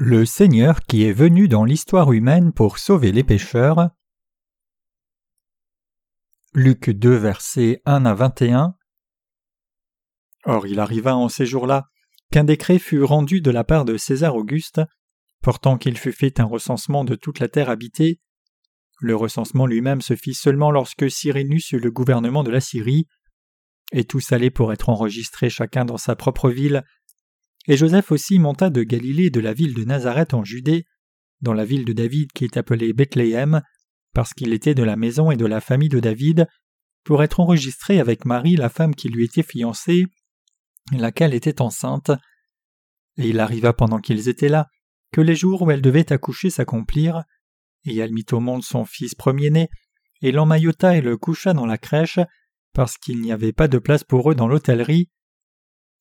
Le Seigneur qui est venu dans l'histoire humaine pour sauver les pécheurs. Luc 2 versets 1 à 21 Or il arriva en ces jours-là qu'un décret fut rendu de la part de César Auguste, portant qu'il fût fait un recensement de toute la terre habitée. Le recensement lui-même se fit seulement lorsque Cyrénus eut le gouvernement de la Syrie, et tous allaient pour être enregistrés chacun dans sa propre ville. Et Joseph aussi monta de Galilée de la ville de Nazareth en Judée, dans la ville de David qui est appelée Bethléem, parce qu'il était de la maison et de la famille de David, pour être enregistré avec Marie, la femme qui lui était fiancée, laquelle était enceinte. Et il arriva pendant qu'ils étaient là, que les jours où elle devait accoucher s'accomplirent, et elle mit au monde son fils premier-né, et l'emmaillota et le coucha dans la crèche, parce qu'il n'y avait pas de place pour eux dans l'hôtellerie,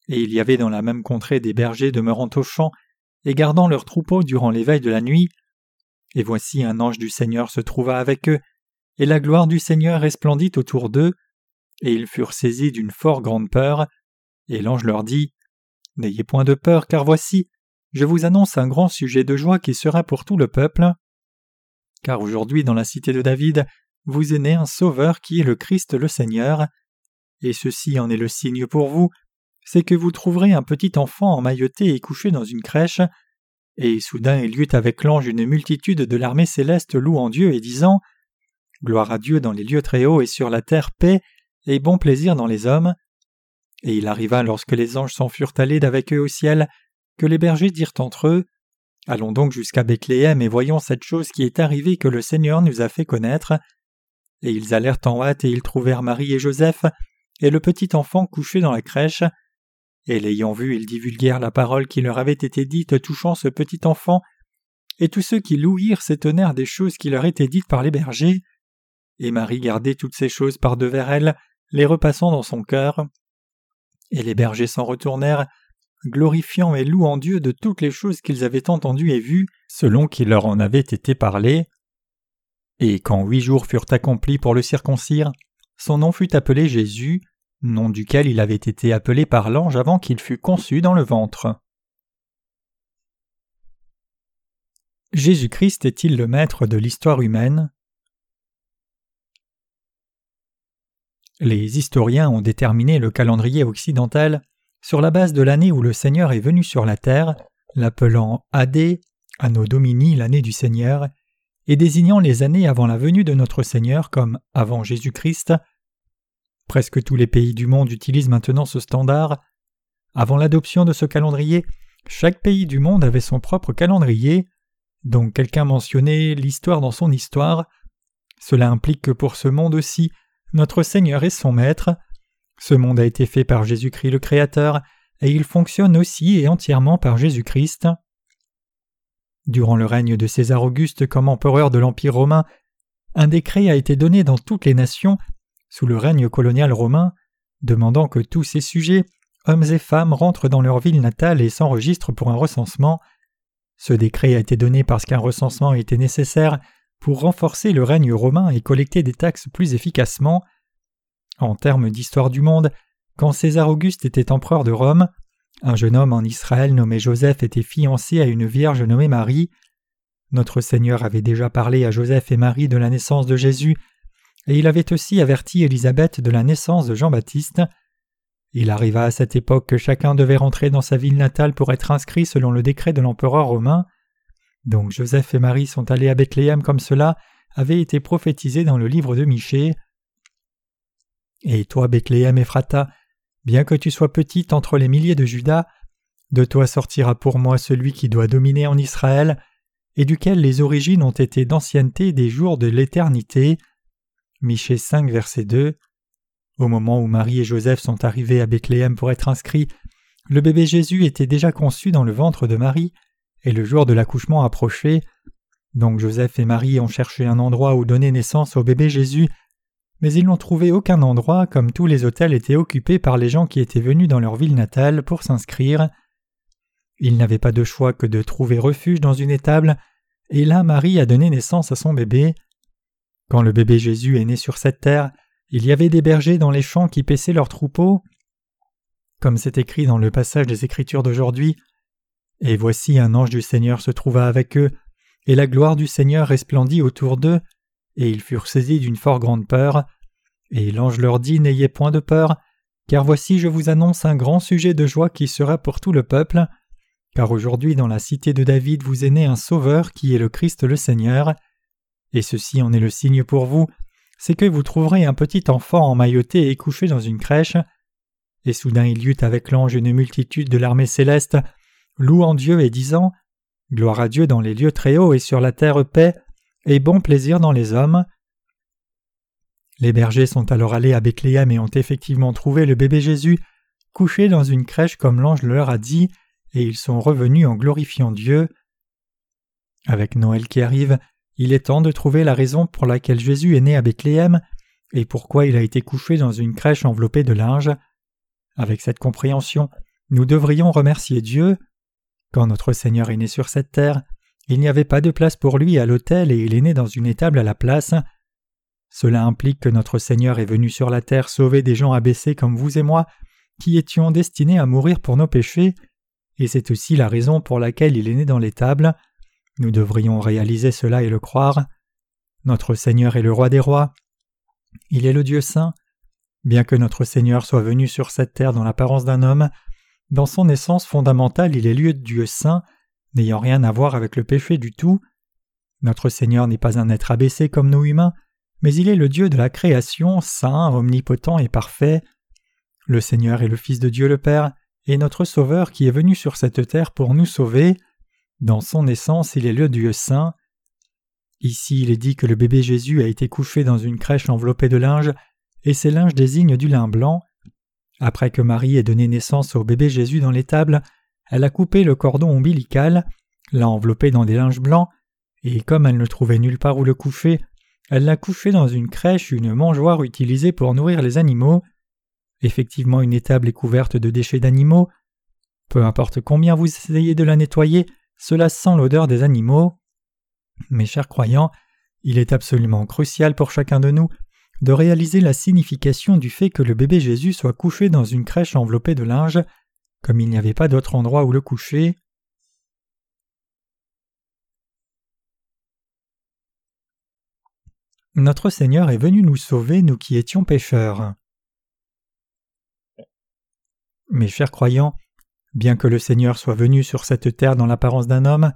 et il y avait dans la même contrée des bergers demeurant au champ et gardant leurs troupeaux durant l'éveil de la nuit. Et voici un ange du Seigneur se trouva avec eux, et la gloire du Seigneur resplendit autour d'eux, et ils furent saisis d'une fort grande peur, et l'ange leur dit N'ayez point de peur, car voici, je vous annonce un grand sujet de joie qui sera pour tout le peuple. Car aujourd'hui dans la cité de David, vous est né un Sauveur qui est le Christ le Seigneur, et ceci en est le signe pour vous, c'est que vous trouverez un petit enfant emmailloté et couché dans une crèche, et soudain il y eut avec l'ange une multitude de l'armée céleste louant Dieu et disant Gloire à Dieu dans les lieux très hauts et sur la terre paix et bon plaisir dans les hommes. Et il arriva lorsque les anges s'en furent allés d'avec eux au ciel, que les bergers dirent entre eux Allons donc jusqu'à Bethléem et voyons cette chose qui est arrivée que le Seigneur nous a fait connaître. Et ils allèrent en hâte et ils trouvèrent Marie et Joseph, et le petit enfant couché dans la crèche. Et l'ayant vu, ils divulguèrent la parole qui leur avait été dite touchant ce petit enfant, et tous ceux qui l'ouïrent s'étonnèrent des choses qui leur étaient dites par les bergers. Et Marie gardait toutes ces choses par devers elle, les repassant dans son cœur. Et les bergers s'en retournèrent, glorifiant et louant Dieu de toutes les choses qu'ils avaient entendues et vues, selon qu'il leur en avait été parlé. Et quand huit jours furent accomplis pour le circoncire, son nom fut appelé Jésus, nom duquel il avait été appelé par l'ange avant qu'il fût conçu dans le ventre. Jésus-Christ est-il le maître de l'histoire humaine? Les historiens ont déterminé le calendrier occidental sur la base de l'année où le Seigneur est venu sur la terre, l'appelant Adé, Anno Domini, l'année du Seigneur, et désignant les années avant la venue de notre Seigneur comme avant Jésus-Christ, Presque tous les pays du monde utilisent maintenant ce standard. Avant l'adoption de ce calendrier, chaque pays du monde avait son propre calendrier, donc quelqu'un mentionnait l'histoire dans son histoire. Cela implique que pour ce monde aussi, notre Seigneur est son Maître. Ce monde a été fait par Jésus-Christ le Créateur, et il fonctionne aussi et entièrement par Jésus-Christ. Durant le règne de César Auguste comme empereur de l'Empire romain, un décret a été donné dans toutes les nations sous le règne colonial romain, demandant que tous ces sujets, hommes et femmes, rentrent dans leur ville natale et s'enregistrent pour un recensement. Ce décret a été donné parce qu'un recensement était nécessaire pour renforcer le règne romain et collecter des taxes plus efficacement. En termes d'histoire du monde, quand César Auguste était empereur de Rome, un jeune homme en Israël nommé Joseph était fiancé à une vierge nommée Marie. Notre Seigneur avait déjà parlé à Joseph et Marie de la naissance de Jésus et il avait aussi averti Élisabeth de la naissance de Jean-Baptiste. Il arriva à cette époque que chacun devait rentrer dans sa ville natale pour être inscrit selon le décret de l'empereur romain. Donc Joseph et Marie sont allés à Bethléem comme cela avait été prophétisé dans le livre de Michée. Et toi, Bethléem Ephrata, bien que tu sois petite entre les milliers de Judas, de toi sortira pour moi celui qui doit dominer en Israël, et duquel les origines ont été d'ancienneté des jours de l'éternité. Michée 5, verset 2. Au moment où Marie et Joseph sont arrivés à Bethléem pour être inscrits, le bébé Jésus était déjà conçu dans le ventre de Marie, et le jour de l'accouchement approchait. Donc Joseph et Marie ont cherché un endroit où donner naissance au bébé Jésus, mais ils n'ont trouvé aucun endroit, comme tous les hôtels étaient occupés par les gens qui étaient venus dans leur ville natale pour s'inscrire. Ils n'avaient pas de choix que de trouver refuge dans une étable, et là Marie a donné naissance à son bébé. Quand le bébé Jésus est né sur cette terre, il y avait des bergers dans les champs qui paissaient leurs troupeaux. Comme c'est écrit dans le passage des Écritures d'aujourd'hui, Et voici un ange du Seigneur se trouva avec eux, et la gloire du Seigneur resplendit autour d'eux, et ils furent saisis d'une fort grande peur. Et l'ange leur dit N'ayez point de peur, car voici je vous annonce un grand sujet de joie qui sera pour tout le peuple, car aujourd'hui dans la cité de David vous est né un Sauveur qui est le Christ le Seigneur. Et ceci en est le signe pour vous, c'est que vous trouverez un petit enfant emmailloté et couché dans une crèche. Et soudain il y eut avec l'ange une multitude de l'armée céleste, louant Dieu et disant Gloire à Dieu dans les lieux très hauts et sur la terre paix, et bon plaisir dans les hommes. Les bergers sont alors allés à Bethléem et ont effectivement trouvé le bébé Jésus couché dans une crèche comme l'ange leur a dit, et ils sont revenus en glorifiant Dieu. Avec Noël qui arrive, il est temps de trouver la raison pour laquelle Jésus est né à Bethléem et pourquoi il a été couché dans une crèche enveloppée de linge. Avec cette compréhension, nous devrions remercier Dieu. Quand notre Seigneur est né sur cette terre, il n'y avait pas de place pour lui à l'autel et il est né dans une étable à la place. Cela implique que notre Seigneur est venu sur la terre sauver des gens abaissés comme vous et moi, qui étions destinés à mourir pour nos péchés, et c'est aussi la raison pour laquelle il est né dans l'étable. Nous devrions réaliser cela et le croire. Notre Seigneur est le roi des rois. Il est le Dieu saint. Bien que notre Seigneur soit venu sur cette terre dans l'apparence d'un homme, dans son essence fondamentale il est lieu de Dieu saint, n'ayant rien à voir avec le péché du tout. Notre Seigneur n'est pas un être abaissé comme nous humains, mais il est le Dieu de la création, saint, omnipotent et parfait. Le Seigneur est le Fils de Dieu le Père, et notre Sauveur qui est venu sur cette terre pour nous sauver. Dans son essence, il est le Dieu saint. Ici, il est dit que le bébé Jésus a été couché dans une crèche enveloppée de linge, et ces linges désignent du lin blanc. Après que Marie ait donné naissance au bébé Jésus dans l'étable, elle a coupé le cordon ombilical, l'a enveloppé dans des linges blancs, et comme elle ne trouvait nulle part où le coucher, elle l'a couché dans une crèche, une mangeoire utilisée pour nourrir les animaux. Effectivement, une étable est couverte de déchets d'animaux. Peu importe combien vous essayez de la nettoyer, cela sent l'odeur des animaux. Mes chers croyants, il est absolument crucial pour chacun de nous de réaliser la signification du fait que le bébé Jésus soit couché dans une crèche enveloppée de linge, comme il n'y avait pas d'autre endroit où le coucher. Notre Seigneur est venu nous sauver, nous qui étions pécheurs. Mes chers croyants, bien que le Seigneur soit venu sur cette terre dans l'apparence d'un homme,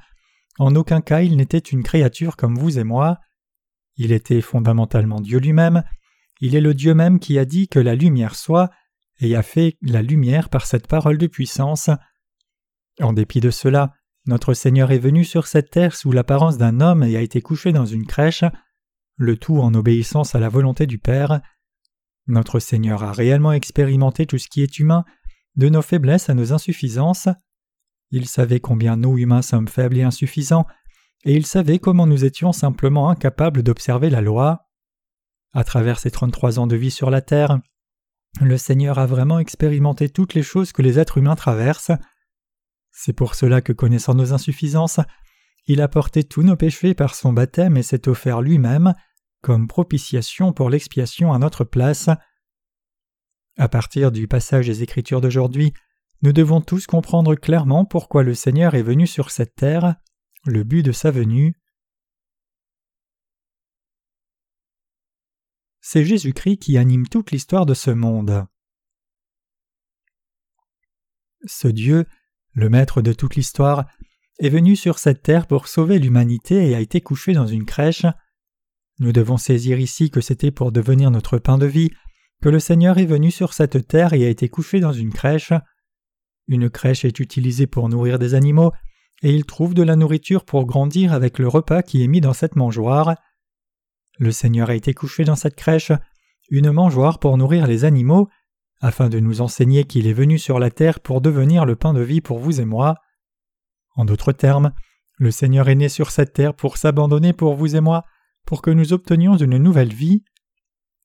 en aucun cas il n'était une créature comme vous et moi. Il était fondamentalement Dieu lui-même, il est le Dieu même qui a dit que la lumière soit, et a fait la lumière par cette parole de puissance. En dépit de cela, notre Seigneur est venu sur cette terre sous l'apparence d'un homme et a été couché dans une crèche le tout en obéissance à la volonté du Père. Notre Seigneur a réellement expérimenté tout ce qui est humain, de nos faiblesses à nos insuffisances. Il savait combien nous humains sommes faibles et insuffisants, et il savait comment nous étions simplement incapables d'observer la loi. À travers ses trente-trois ans de vie sur la terre, le Seigneur a vraiment expérimenté toutes les choses que les êtres humains traversent. C'est pour cela que, connaissant nos insuffisances, il a porté tous nos péchés par son baptême et s'est offert lui-même comme propitiation pour l'expiation à notre place. À partir du passage des Écritures d'aujourd'hui, nous devons tous comprendre clairement pourquoi le Seigneur est venu sur cette terre, le but de sa venue. C'est Jésus-Christ qui anime toute l'histoire de ce monde. Ce Dieu, le maître de toute l'histoire, est venu sur cette terre pour sauver l'humanité et a été couché dans une crèche. Nous devons saisir ici que c'était pour devenir notre pain de vie que le Seigneur est venu sur cette terre et a été couché dans une crèche. Une crèche est utilisée pour nourrir des animaux, et il trouve de la nourriture pour grandir avec le repas qui est mis dans cette mangeoire. Le Seigneur a été couché dans cette crèche, une mangeoire pour nourrir les animaux, afin de nous enseigner qu'il est venu sur la terre pour devenir le pain de vie pour vous et moi. En d'autres termes, le Seigneur est né sur cette terre pour s'abandonner pour vous et moi, pour que nous obtenions une nouvelle vie.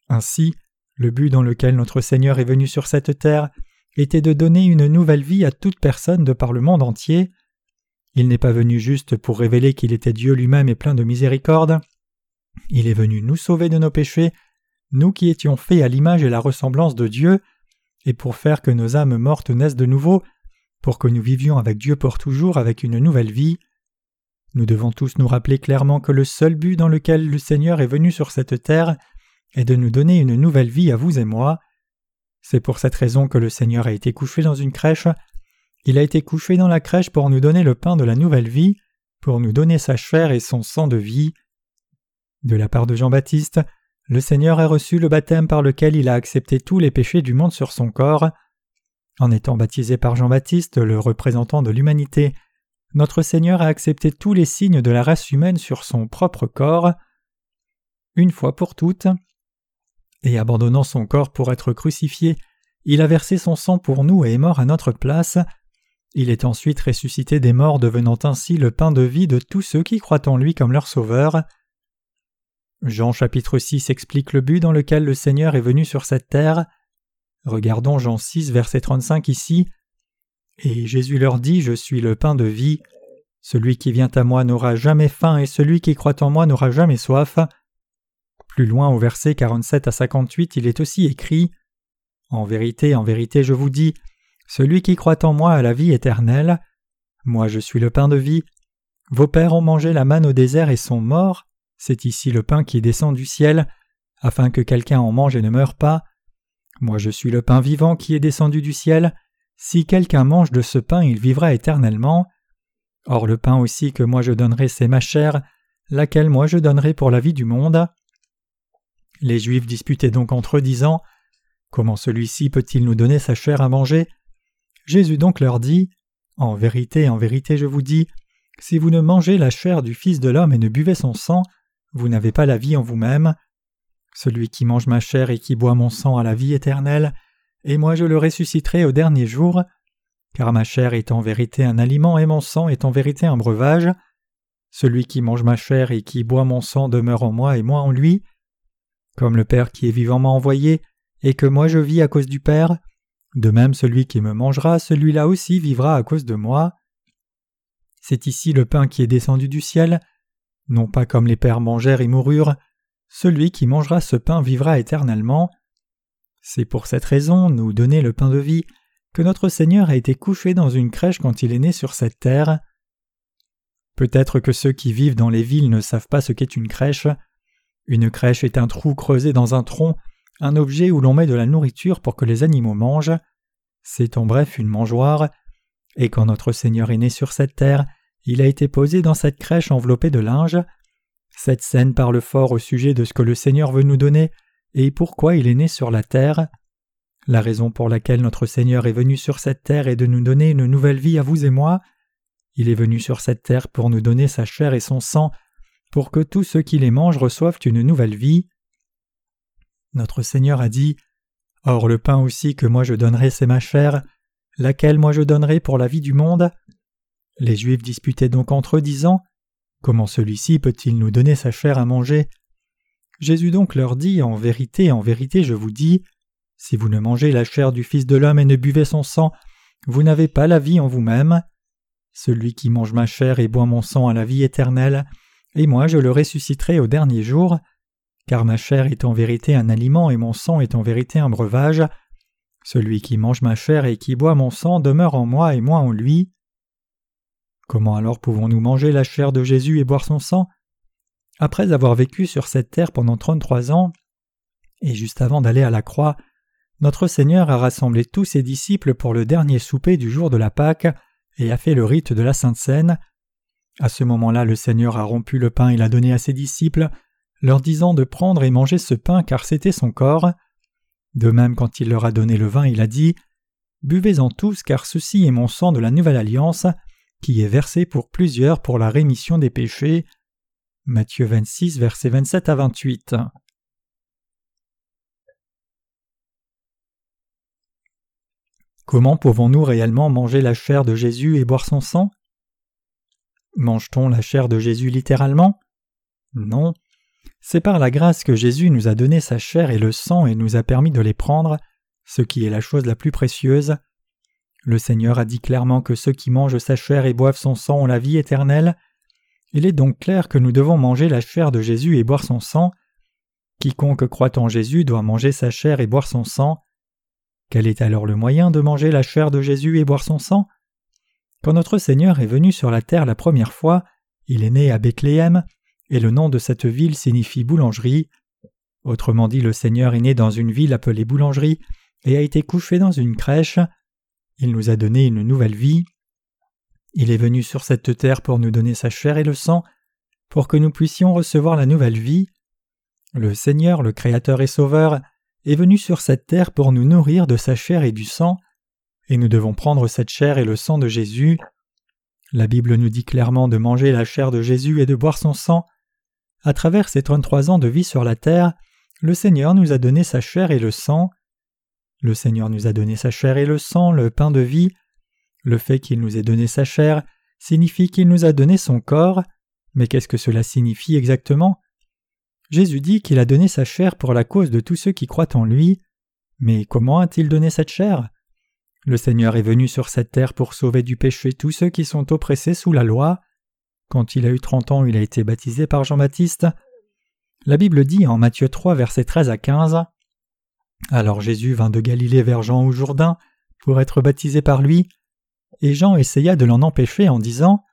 Ainsi, le but dans lequel notre Seigneur est venu sur cette terre était de donner une nouvelle vie à toute personne de par le monde entier. Il n'est pas venu juste pour révéler qu'il était Dieu lui-même et plein de miséricorde. Il est venu nous sauver de nos péchés, nous qui étions faits à l'image et la ressemblance de Dieu, et pour faire que nos âmes mortes naissent de nouveau, pour que nous vivions avec Dieu pour toujours avec une nouvelle vie. Nous devons tous nous rappeler clairement que le seul but dans lequel le Seigneur est venu sur cette terre est de nous donner une nouvelle vie à vous et moi. C'est pour cette raison que le Seigneur a été couché dans une crèche. Il a été couché dans la crèche pour nous donner le pain de la nouvelle vie, pour nous donner sa chair et son sang de vie. De la part de Jean-Baptiste, le Seigneur a reçu le baptême par lequel il a accepté tous les péchés du monde sur son corps. En étant baptisé par Jean-Baptiste, le représentant de l'humanité, notre Seigneur a accepté tous les signes de la race humaine sur son propre corps. Une fois pour toutes, et abandonnant son corps pour être crucifié, il a versé son sang pour nous et est mort à notre place. Il est ensuite ressuscité des morts, devenant ainsi le pain de vie de tous ceux qui croient en lui comme leur sauveur. Jean chapitre 6 explique le but dans lequel le Seigneur est venu sur cette terre. Regardons Jean 6 verset 35 ici. Et Jésus leur dit, Je suis le pain de vie. Celui qui vient à moi n'aura jamais faim et celui qui croit en moi n'aura jamais soif. Plus loin au verset 47 à 58, il est aussi écrit En vérité, en vérité, je vous dis, celui qui croit en moi a la vie éternelle. Moi je suis le pain de vie. Vos pères ont mangé la manne au désert et sont morts. C'est ici le pain qui descend du ciel, afin que quelqu'un en mange et ne meure pas. Moi je suis le pain vivant qui est descendu du ciel. Si quelqu'un mange de ce pain, il vivra éternellement. Or le pain aussi que moi je donnerai, c'est ma chair, laquelle moi je donnerai pour la vie du monde. Les Juifs disputaient donc entre eux, disant Comment celui-ci peut-il nous donner sa chair à manger? Jésus donc leur dit En vérité, en vérité, je vous dis, si vous ne mangez la chair du Fils de l'homme et ne buvez son sang, vous n'avez pas la vie en vous-même. Celui qui mange ma chair et qui boit mon sang a la vie éternelle, et moi je le ressusciterai au dernier jour, car ma chair est en vérité un aliment et mon sang est en vérité un breuvage. Celui qui mange ma chair et qui boit mon sang demeure en moi et moi en lui. Comme le Père qui est vivant m'a envoyé, et que moi je vis à cause du Père, de même celui qui me mangera, celui-là aussi vivra à cause de moi. C'est ici le pain qui est descendu du ciel, non pas comme les pères mangèrent et moururent, celui qui mangera ce pain vivra éternellement. C'est pour cette raison, nous donner le pain de vie, que notre Seigneur a été couché dans une crèche quand il est né sur cette terre. Peut-être que ceux qui vivent dans les villes ne savent pas ce qu'est une crèche. Une crèche est un trou creusé dans un tronc, un objet où l'on met de la nourriture pour que les animaux mangent. C'est en bref une mangeoire. Et quand notre Seigneur est né sur cette terre, il a été posé dans cette crèche enveloppée de linge. Cette scène parle fort au sujet de ce que le Seigneur veut nous donner et pourquoi il est né sur la terre. La raison pour laquelle notre Seigneur est venu sur cette terre est de nous donner une nouvelle vie à vous et moi. Il est venu sur cette terre pour nous donner sa chair et son sang pour que tous ceux qui les mangent reçoivent une nouvelle vie. Notre Seigneur a dit Or le pain aussi que moi je donnerai, c'est ma chair, laquelle moi je donnerai pour la vie du monde? Les Juifs disputaient donc entre eux, disant Comment celui-ci peut-il nous donner sa chair à manger? Jésus donc leur dit En vérité, en vérité, je vous dis, si vous ne mangez la chair du Fils de l'homme et ne buvez son sang, vous n'avez pas la vie en vous-même. Celui qui mange ma chair et boit mon sang a la vie éternelle, et moi je le ressusciterai au dernier jour, car ma chair est en vérité un aliment et mon sang est en vérité un breuvage. Celui qui mange ma chair et qui boit mon sang demeure en moi et moi en lui. Comment alors pouvons-nous manger la chair de Jésus et boire son sang? Après avoir vécu sur cette terre pendant trente-trois ans, et juste avant d'aller à la croix, notre Seigneur a rassemblé tous ses disciples pour le dernier souper du jour de la Pâque et a fait le rite de la Sainte Seine. À ce moment-là, le Seigneur a rompu le pain et l'a donné à ses disciples, leur disant de prendre et manger ce pain car c'était son corps. De même, quand il leur a donné le vin, il a dit Buvez-en tous, car ceci est mon sang de la nouvelle alliance, qui est versé pour plusieurs pour la rémission des péchés. Matthieu 26, versets 27 à 28. Comment pouvons-nous réellement manger la chair de Jésus et boire son sang? Mange-t-on la chair de Jésus littéralement? Non. C'est par la grâce que Jésus nous a donné sa chair et le sang et nous a permis de les prendre, ce qui est la chose la plus précieuse. Le Seigneur a dit clairement que ceux qui mangent sa chair et boivent son sang ont la vie éternelle. Il est donc clair que nous devons manger la chair de Jésus et boire son sang. Quiconque croit en Jésus doit manger sa chair et boire son sang. Quel est alors le moyen de manger la chair de Jésus et boire son sang? Quand notre Seigneur est venu sur la terre la première fois, il est né à Bethléem, et le nom de cette ville signifie boulangerie. Autrement dit, le Seigneur est né dans une ville appelée boulangerie et a été couché dans une crèche. Il nous a donné une nouvelle vie. Il est venu sur cette terre pour nous donner sa chair et le sang, pour que nous puissions recevoir la nouvelle vie. Le Seigneur, le Créateur et Sauveur, est venu sur cette terre pour nous nourrir de sa chair et du sang, et nous devons prendre cette chair et le sang de Jésus. La Bible nous dit clairement de manger la chair de Jésus et de boire son sang. À travers ces trente-trois ans de vie sur la terre, le Seigneur nous a donné sa chair et le sang. Le Seigneur nous a donné sa chair et le sang, le pain de vie. Le fait qu'il nous ait donné sa chair signifie qu'il nous a donné son corps. Mais qu'est-ce que cela signifie exactement? Jésus dit qu'il a donné sa chair pour la cause de tous ceux qui croient en lui. Mais comment a-t-il donné cette chair? Le Seigneur est venu sur cette terre pour sauver du péché tous ceux qui sont oppressés sous la loi. Quand il a eu trente ans, il a été baptisé par Jean-Baptiste. La Bible dit en Matthieu 3, versets 13 à 15 Alors Jésus vint de Galilée vers Jean au Jourdain pour être baptisé par lui, et Jean essaya de l'en empêcher en disant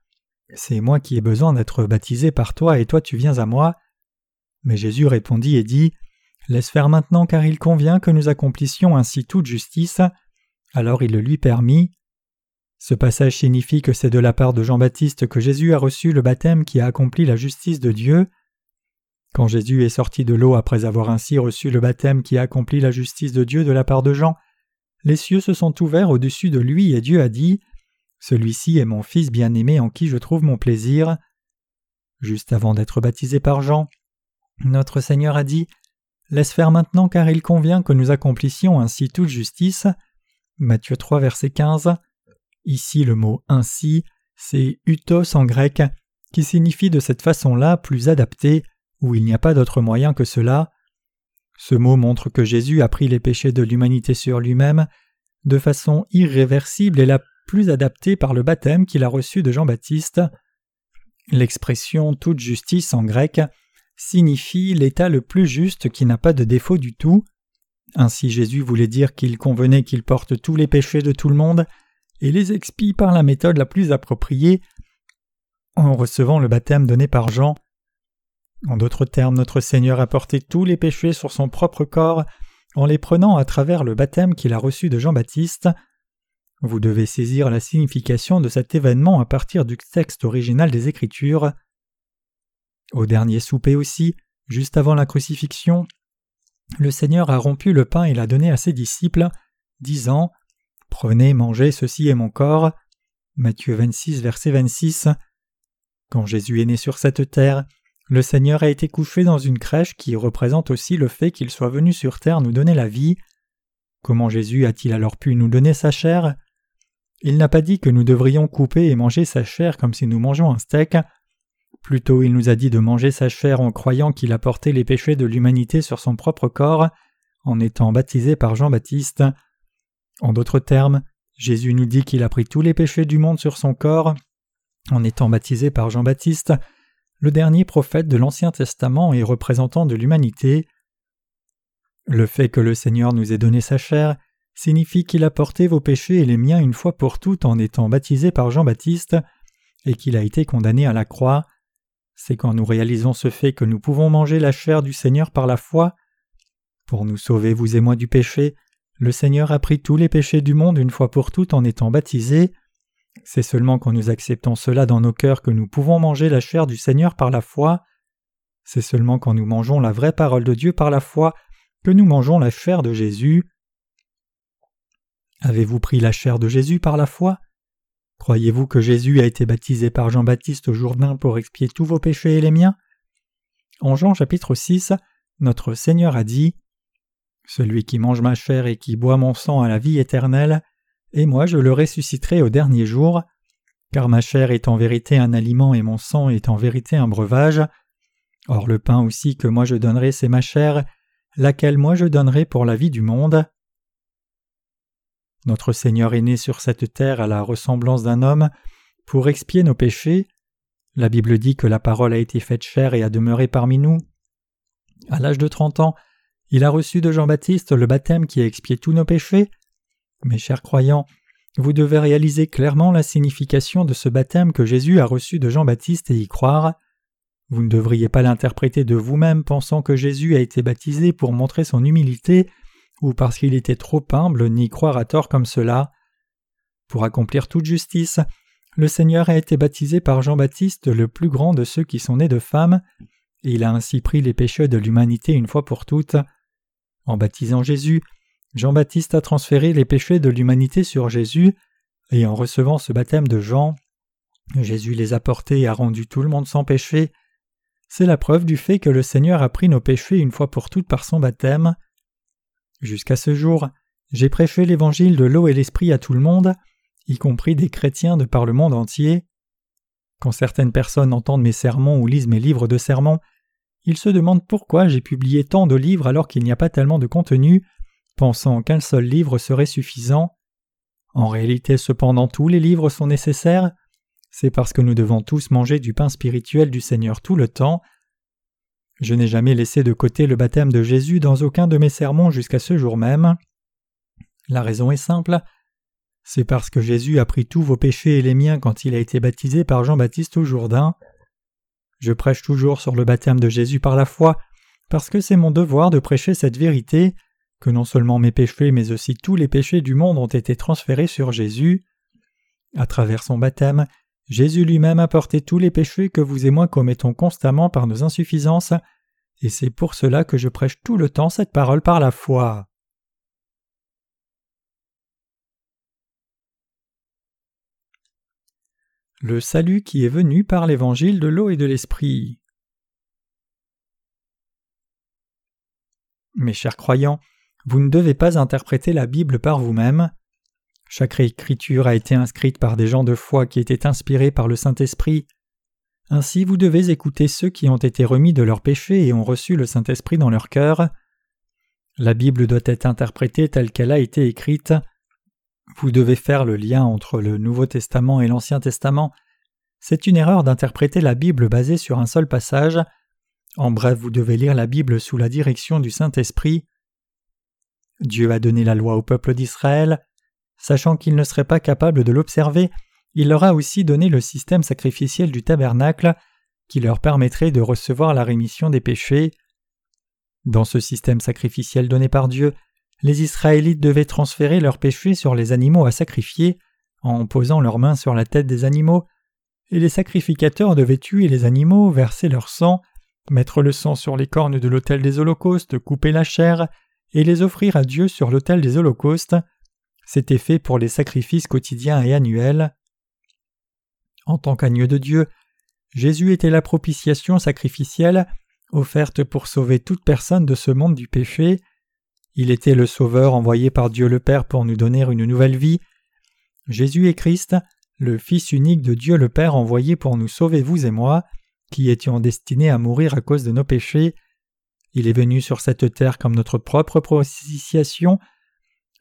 C'est moi qui ai besoin d'être baptisé par toi, et toi tu viens à moi. Mais Jésus répondit et dit Laisse faire maintenant, car il convient que nous accomplissions ainsi toute justice. Alors il le lui permit. Ce passage signifie que c'est de la part de Jean-Baptiste que Jésus a reçu le baptême qui a accompli la justice de Dieu. Quand Jésus est sorti de l'eau après avoir ainsi reçu le baptême qui a accompli la justice de Dieu de la part de Jean, les cieux se sont ouverts au-dessus de lui et Dieu a dit Celui-ci est mon Fils bien-aimé en qui je trouve mon plaisir. Juste avant d'être baptisé par Jean, notre Seigneur a dit Laisse faire maintenant car il convient que nous accomplissions ainsi toute justice. Matthieu 3, verset 15. Ici, le mot ainsi, c'est utos en grec, qui signifie de cette façon-là plus adapté, où il n'y a pas d'autre moyen que cela. Ce mot montre que Jésus a pris les péchés de l'humanité sur lui-même de façon irréversible et la plus adaptée par le baptême qu'il a reçu de Jean-Baptiste. L'expression toute justice en grec signifie l'état le plus juste qui n'a pas de défaut du tout. Ainsi Jésus voulait dire qu'il convenait qu'il porte tous les péchés de tout le monde et les expie par la méthode la plus appropriée en recevant le baptême donné par Jean. En d'autres termes, notre Seigneur a porté tous les péchés sur son propre corps en les prenant à travers le baptême qu'il a reçu de Jean-Baptiste. Vous devez saisir la signification de cet événement à partir du texte original des Écritures. Au dernier souper aussi, juste avant la crucifixion, le Seigneur a rompu le pain et l'a donné à ses disciples, disant Prenez, mangez, ceci est mon corps. Matthieu 26, verset 26. Quand Jésus est né sur cette terre, le Seigneur a été couché dans une crèche qui représente aussi le fait qu'il soit venu sur terre nous donner la vie. Comment Jésus a-t-il alors pu nous donner sa chair? Il n'a pas dit que nous devrions couper et manger sa chair comme si nous mangeons un steak. Plutôt il nous a dit de manger sa chair en croyant qu'il a porté les péchés de l'humanité sur son propre corps, en étant baptisé par Jean-Baptiste. En d'autres termes, Jésus nous dit qu'il a pris tous les péchés du monde sur son corps, en étant baptisé par Jean-Baptiste, le dernier prophète de l'Ancien Testament et représentant de l'humanité. Le fait que le Seigneur nous ait donné sa chair signifie qu'il a porté vos péchés et les miens une fois pour toutes en étant baptisé par Jean-Baptiste, et qu'il a été condamné à la croix. C'est quand nous réalisons ce fait que nous pouvons manger la chair du Seigneur par la foi. Pour nous sauver, vous et moi, du péché, le Seigneur a pris tous les péchés du monde une fois pour toutes en étant baptisé. C'est seulement quand nous acceptons cela dans nos cœurs que nous pouvons manger la chair du Seigneur par la foi. C'est seulement quand nous mangeons la vraie parole de Dieu par la foi que nous mangeons la chair de Jésus. Avez-vous pris la chair de Jésus par la foi? Croyez-vous que Jésus a été baptisé par Jean-Baptiste au Jourdain pour expier tous vos péchés et les miens? En Jean chapitre 6, notre Seigneur a dit Celui qui mange ma chair et qui boit mon sang a la vie éternelle, et moi je le ressusciterai au dernier jour, car ma chair est en vérité un aliment et mon sang est en vérité un breuvage. Or le pain aussi que moi je donnerai c'est ma chair, laquelle moi je donnerai pour la vie du monde. Notre Seigneur est né sur cette terre à la ressemblance d'un homme pour expier nos péchés. La Bible dit que la parole a été faite chair et a demeuré parmi nous. À l'âge de trente ans, il a reçu de Jean-Baptiste le baptême qui a expié tous nos péchés. Mes chers croyants, vous devez réaliser clairement la signification de ce baptême que Jésus a reçu de Jean-Baptiste et y croire. Vous ne devriez pas l'interpréter de vous-même pensant que Jésus a été baptisé pour montrer son humilité ou parce qu'il était trop humble, ni croire à tort comme cela. Pour accomplir toute justice, le Seigneur a été baptisé par Jean-Baptiste, le plus grand de ceux qui sont nés de femmes, et il a ainsi pris les péchés de l'humanité une fois pour toutes. En baptisant Jésus, Jean-Baptiste a transféré les péchés de l'humanité sur Jésus, et en recevant ce baptême de Jean, Jésus les a portés et a rendu tout le monde sans péché. C'est la preuve du fait que le Seigneur a pris nos péchés une fois pour toutes par son baptême. Jusqu'à ce jour, j'ai prêché l'évangile de l'eau et l'esprit à tout le monde, y compris des chrétiens de par le monde entier. Quand certaines personnes entendent mes sermons ou lisent mes livres de sermons, ils se demandent pourquoi j'ai publié tant de livres alors qu'il n'y a pas tellement de contenu, pensant qu'un seul livre serait suffisant. En réalité cependant tous les livres sont nécessaires, c'est parce que nous devons tous manger du pain spirituel du Seigneur tout le temps. Je n'ai jamais laissé de côté le baptême de Jésus dans aucun de mes sermons jusqu'à ce jour même. La raison est simple, c'est parce que Jésus a pris tous vos péchés et les miens quand il a été baptisé par Jean-Baptiste au Jourdain. Je prêche toujours sur le baptême de Jésus par la foi, parce que c'est mon devoir de prêcher cette vérité, que non seulement mes péchés mais aussi tous les péchés du monde ont été transférés sur Jésus. À travers son baptême, Jésus lui-même a porté tous les péchés que vous et moi commettons constamment par nos insuffisances, et c'est pour cela que je prêche tout le temps cette parole par la foi. Le salut qui est venu par l'évangile de l'eau et de l'esprit. Mes chers croyants, vous ne devez pas interpréter la Bible par vous-même. Chaque écriture a été inscrite par des gens de foi qui étaient inspirés par le Saint-Esprit. Ainsi vous devez écouter ceux qui ont été remis de leurs péchés et ont reçu le Saint-Esprit dans leur cœur. La Bible doit être interprétée telle qu'elle a été écrite. Vous devez faire le lien entre le Nouveau Testament et l'Ancien Testament. C'est une erreur d'interpréter la Bible basée sur un seul passage. En bref, vous devez lire la Bible sous la direction du Saint-Esprit. Dieu a donné la loi au peuple d'Israël. Sachant qu'ils ne seraient pas capables de l'observer, il leur a aussi donné le système sacrificiel du tabernacle qui leur permettrait de recevoir la rémission des péchés. Dans ce système sacrificiel donné par Dieu, les Israélites devaient transférer leurs péchés sur les animaux à sacrifier en posant leurs mains sur la tête des animaux, et les sacrificateurs devaient tuer les animaux, verser leur sang, mettre le sang sur les cornes de l'autel des holocaustes, couper la chair, et les offrir à Dieu sur l'autel des holocaustes. C'était fait pour les sacrifices quotidiens et annuels. En tant qu'agneau de Dieu, Jésus était la propitiation sacrificielle offerte pour sauver toute personne de ce monde du péché. Il était le Sauveur envoyé par Dieu le Père pour nous donner une nouvelle vie. Jésus est Christ, le Fils unique de Dieu le Père envoyé pour nous sauver vous et moi, qui étions destinés à mourir à cause de nos péchés. Il est venu sur cette terre comme notre propre propitiation.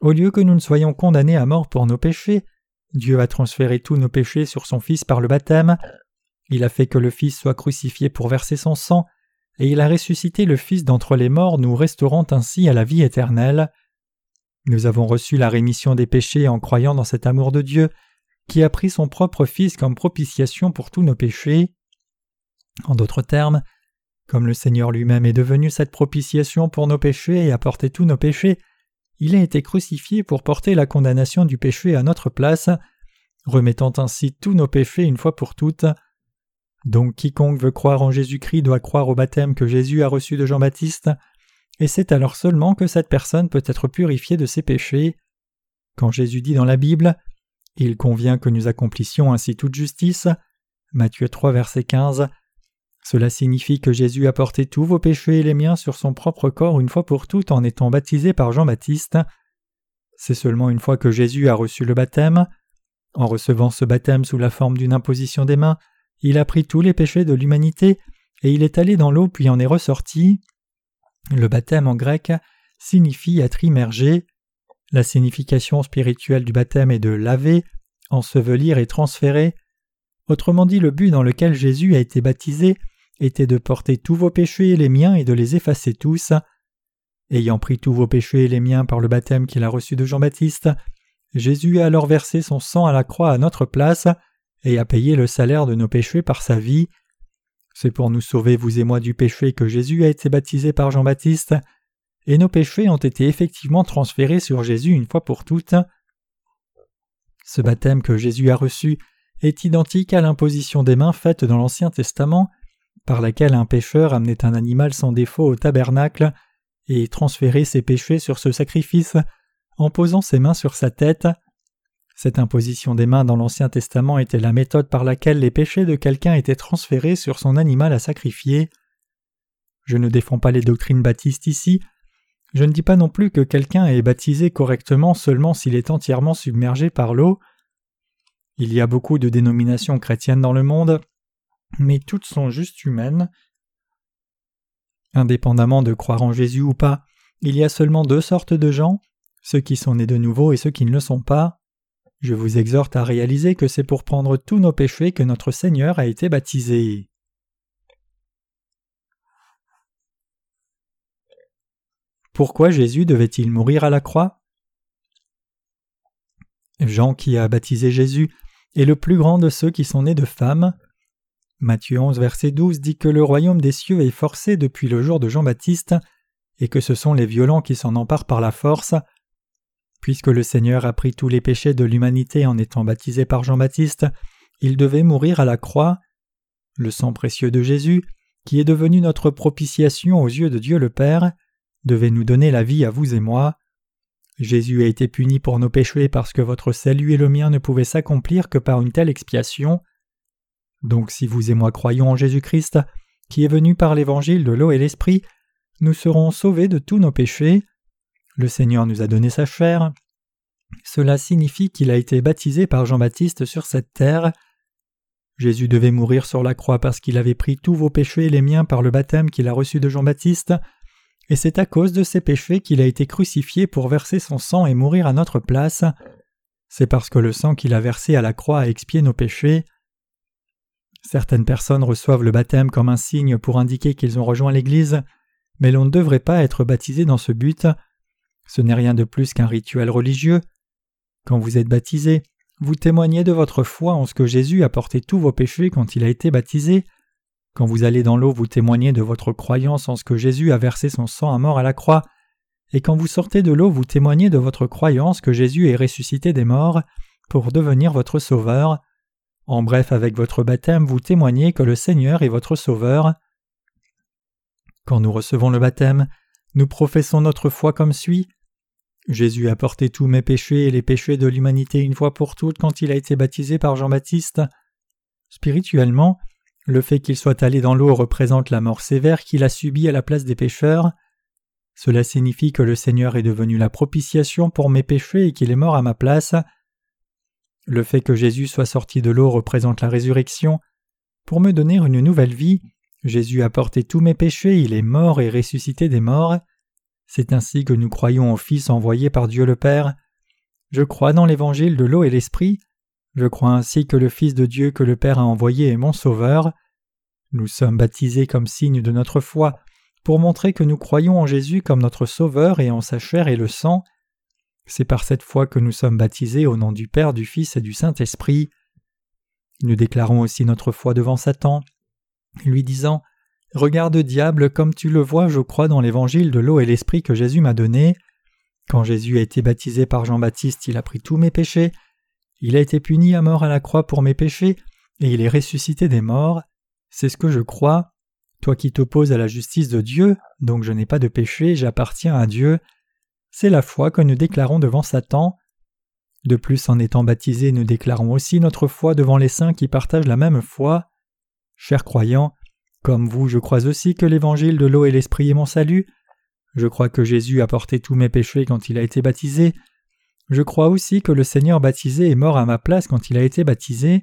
Au lieu que nous ne soyons condamnés à mort pour nos péchés, Dieu a transféré tous nos péchés sur son Fils par le baptême. Il a fait que le Fils soit crucifié pour verser son sang, et il a ressuscité le Fils d'entre les morts, nous restaurant ainsi à la vie éternelle. Nous avons reçu la rémission des péchés en croyant dans cet amour de Dieu, qui a pris son propre Fils comme propitiation pour tous nos péchés. En d'autres termes, comme le Seigneur lui-même est devenu cette propitiation pour nos péchés et a porté tous nos péchés, il a été crucifié pour porter la condamnation du péché à notre place, remettant ainsi tous nos péchés une fois pour toutes. Donc quiconque veut croire en Jésus-Christ doit croire au baptême que Jésus a reçu de Jean-Baptiste, et c'est alors seulement que cette personne peut être purifiée de ses péchés. Quand Jésus dit dans la Bible Il convient que nous accomplissions ainsi toute justice, Matthieu 3 verset 15, cela signifie que Jésus a porté tous vos péchés et les miens sur son propre corps une fois pour toutes en étant baptisé par Jean-Baptiste. C'est seulement une fois que Jésus a reçu le baptême. En recevant ce baptême sous la forme d'une imposition des mains, il a pris tous les péchés de l'humanité et il est allé dans l'eau puis en est ressorti. Le baptême en grec signifie être immergé. La signification spirituelle du baptême est de laver, ensevelir et transférer. Autrement dit, le but dans lequel Jésus a été baptisé était de porter tous vos péchés et les miens et de les effacer tous. Ayant pris tous vos péchés et les miens par le baptême qu'il a reçu de Jean-Baptiste, Jésus a alors versé son sang à la croix à notre place et a payé le salaire de nos péchés par sa vie. C'est pour nous sauver, vous et moi, du péché que Jésus a été baptisé par Jean-Baptiste, et nos péchés ont été effectivement transférés sur Jésus une fois pour toutes. Ce baptême que Jésus a reçu est identique à l'imposition des mains faite dans l'Ancien Testament, par laquelle un pécheur amenait un animal sans défaut au tabernacle et transférait ses péchés sur ce sacrifice en posant ses mains sur sa tête. Cette imposition des mains dans l'Ancien Testament était la méthode par laquelle les péchés de quelqu'un étaient transférés sur son animal à sacrifier. Je ne défends pas les doctrines baptistes ici, je ne dis pas non plus que quelqu'un est baptisé correctement seulement s'il est entièrement submergé par l'eau. Il y a beaucoup de dénominations chrétiennes dans le monde, mais toutes sont juste humaines. Indépendamment de croire en Jésus ou pas, il y a seulement deux sortes de gens, ceux qui sont nés de nouveau et ceux qui ne le sont pas. Je vous exhorte à réaliser que c'est pour prendre tous nos péchés que notre Seigneur a été baptisé. Pourquoi Jésus devait-il mourir à la croix? Jean qui a baptisé Jésus est le plus grand de ceux qui sont nés de femmes. Matthieu 11 verset 12 dit que le royaume des cieux est forcé depuis le jour de Jean-Baptiste et que ce sont les violents qui s'en emparent par la force. Puisque le Seigneur a pris tous les péchés de l'humanité en étant baptisé par Jean-Baptiste, il devait mourir à la croix. Le sang précieux de Jésus, qui est devenu notre propitiation aux yeux de Dieu le Père, devait nous donner la vie à vous et moi. Jésus a été puni pour nos péchés parce que votre salut et le mien ne pouvaient s'accomplir que par une telle expiation. Donc si vous et moi croyons en Jésus-Christ, qui est venu par l'évangile de l'eau et l'esprit, nous serons sauvés de tous nos péchés. Le Seigneur nous a donné sa chair. Cela signifie qu'il a été baptisé par Jean-Baptiste sur cette terre. Jésus devait mourir sur la croix parce qu'il avait pris tous vos péchés et les miens par le baptême qu'il a reçu de Jean-Baptiste et c'est à cause de ses péchés qu'il a été crucifié pour verser son sang et mourir à notre place. C'est parce que le sang qu'il a versé à la croix a expié nos péchés. Certaines personnes reçoivent le baptême comme un signe pour indiquer qu'ils ont rejoint l'Église, mais l'on ne devrait pas être baptisé dans ce but. Ce n'est rien de plus qu'un rituel religieux. Quand vous êtes baptisé, vous témoignez de votre foi en ce que Jésus a porté tous vos péchés quand il a été baptisé, quand vous allez dans l'eau, vous témoignez de votre croyance en ce que Jésus a versé son sang à mort à la croix, et quand vous sortez de l'eau, vous témoignez de votre croyance que Jésus est ressuscité des morts pour devenir votre Sauveur. En bref, avec votre baptême, vous témoignez que le Seigneur est votre Sauveur. Quand nous recevons le baptême, nous professons notre foi comme suit. Jésus a porté tous mes péchés et les péchés de l'humanité une fois pour toutes quand il a été baptisé par Jean-Baptiste. Spirituellement, le fait qu'il soit allé dans l'eau représente la mort sévère qu'il a subie à la place des pécheurs. Cela signifie que le Seigneur est devenu la propitiation pour mes péchés et qu'il est mort à ma place. Le fait que Jésus soit sorti de l'eau représente la résurrection. Pour me donner une nouvelle vie, Jésus a porté tous mes péchés, il est mort et ressuscité des morts. C'est ainsi que nous croyons au Fils envoyé par Dieu le Père. Je crois dans l'évangile de l'eau et l'esprit. Je crois ainsi que le Fils de Dieu que le Père a envoyé est mon Sauveur. Nous sommes baptisés comme signe de notre foi, pour montrer que nous croyons en Jésus comme notre Sauveur et en sa chair et le sang. C'est par cette foi que nous sommes baptisés au nom du Père, du Fils et du Saint-Esprit. Nous déclarons aussi notre foi devant Satan, lui disant Regarde, diable, comme tu le vois, je crois dans l'évangile de l'eau et l'esprit que Jésus m'a donné. Quand Jésus a été baptisé par Jean-Baptiste, il a pris tous mes péchés, il a été puni à mort à la croix pour mes péchés, et il est ressuscité des morts. C'est ce que je crois. Toi qui t'opposes à la justice de Dieu, donc je n'ai pas de péché, j'appartiens à Dieu. C'est la foi que nous déclarons devant Satan. De plus, en étant baptisés, nous déclarons aussi notre foi devant les saints qui partagent la même foi. Chers croyants, comme vous, je crois aussi que l'évangile de l'eau et l'esprit est mon salut. Je crois que Jésus a porté tous mes péchés quand il a été baptisé, je crois aussi que le Seigneur baptisé est mort à ma place quand il a été baptisé.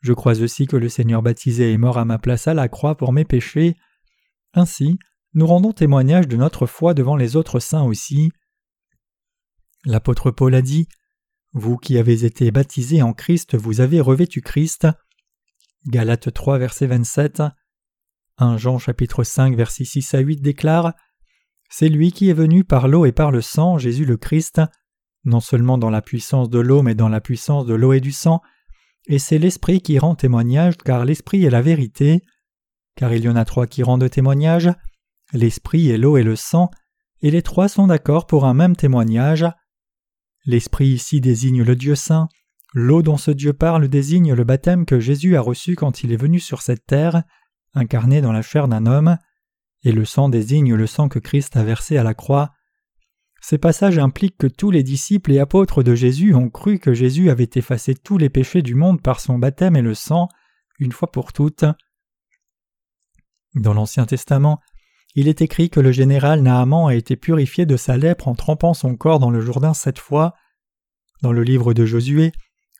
Je crois aussi que le Seigneur baptisé est mort à ma place à la croix pour mes péchés. Ainsi, nous rendons témoignage de notre foi devant les autres saints aussi. L'apôtre Paul a dit Vous qui avez été baptisés en Christ, vous avez revêtu Christ. Galates 3, verset 27. 1 Jean chapitre 5, verset 6 à 8 déclare C'est lui qui est venu par l'eau et par le sang, Jésus le Christ non seulement dans la puissance de l'eau, mais dans la puissance de l'eau et du sang, et c'est l'Esprit qui rend témoignage, car l'Esprit est la vérité, car il y en a trois qui rendent témoignage, l'Esprit et l'eau et le sang, et les trois sont d'accord pour un même témoignage. L'Esprit ici désigne le Dieu saint, l'eau dont ce Dieu parle désigne le baptême que Jésus a reçu quand il est venu sur cette terre, incarné dans la chair d'un homme, et le sang désigne le sang que Christ a versé à la croix. Ces passages impliquent que tous les disciples et apôtres de Jésus ont cru que Jésus avait effacé tous les péchés du monde par son baptême et le sang, une fois pour toutes. Dans l'Ancien Testament, il est écrit que le général Naaman a été purifié de sa lèpre en trempant son corps dans le Jourdain sept fois. Dans le livre de Josué,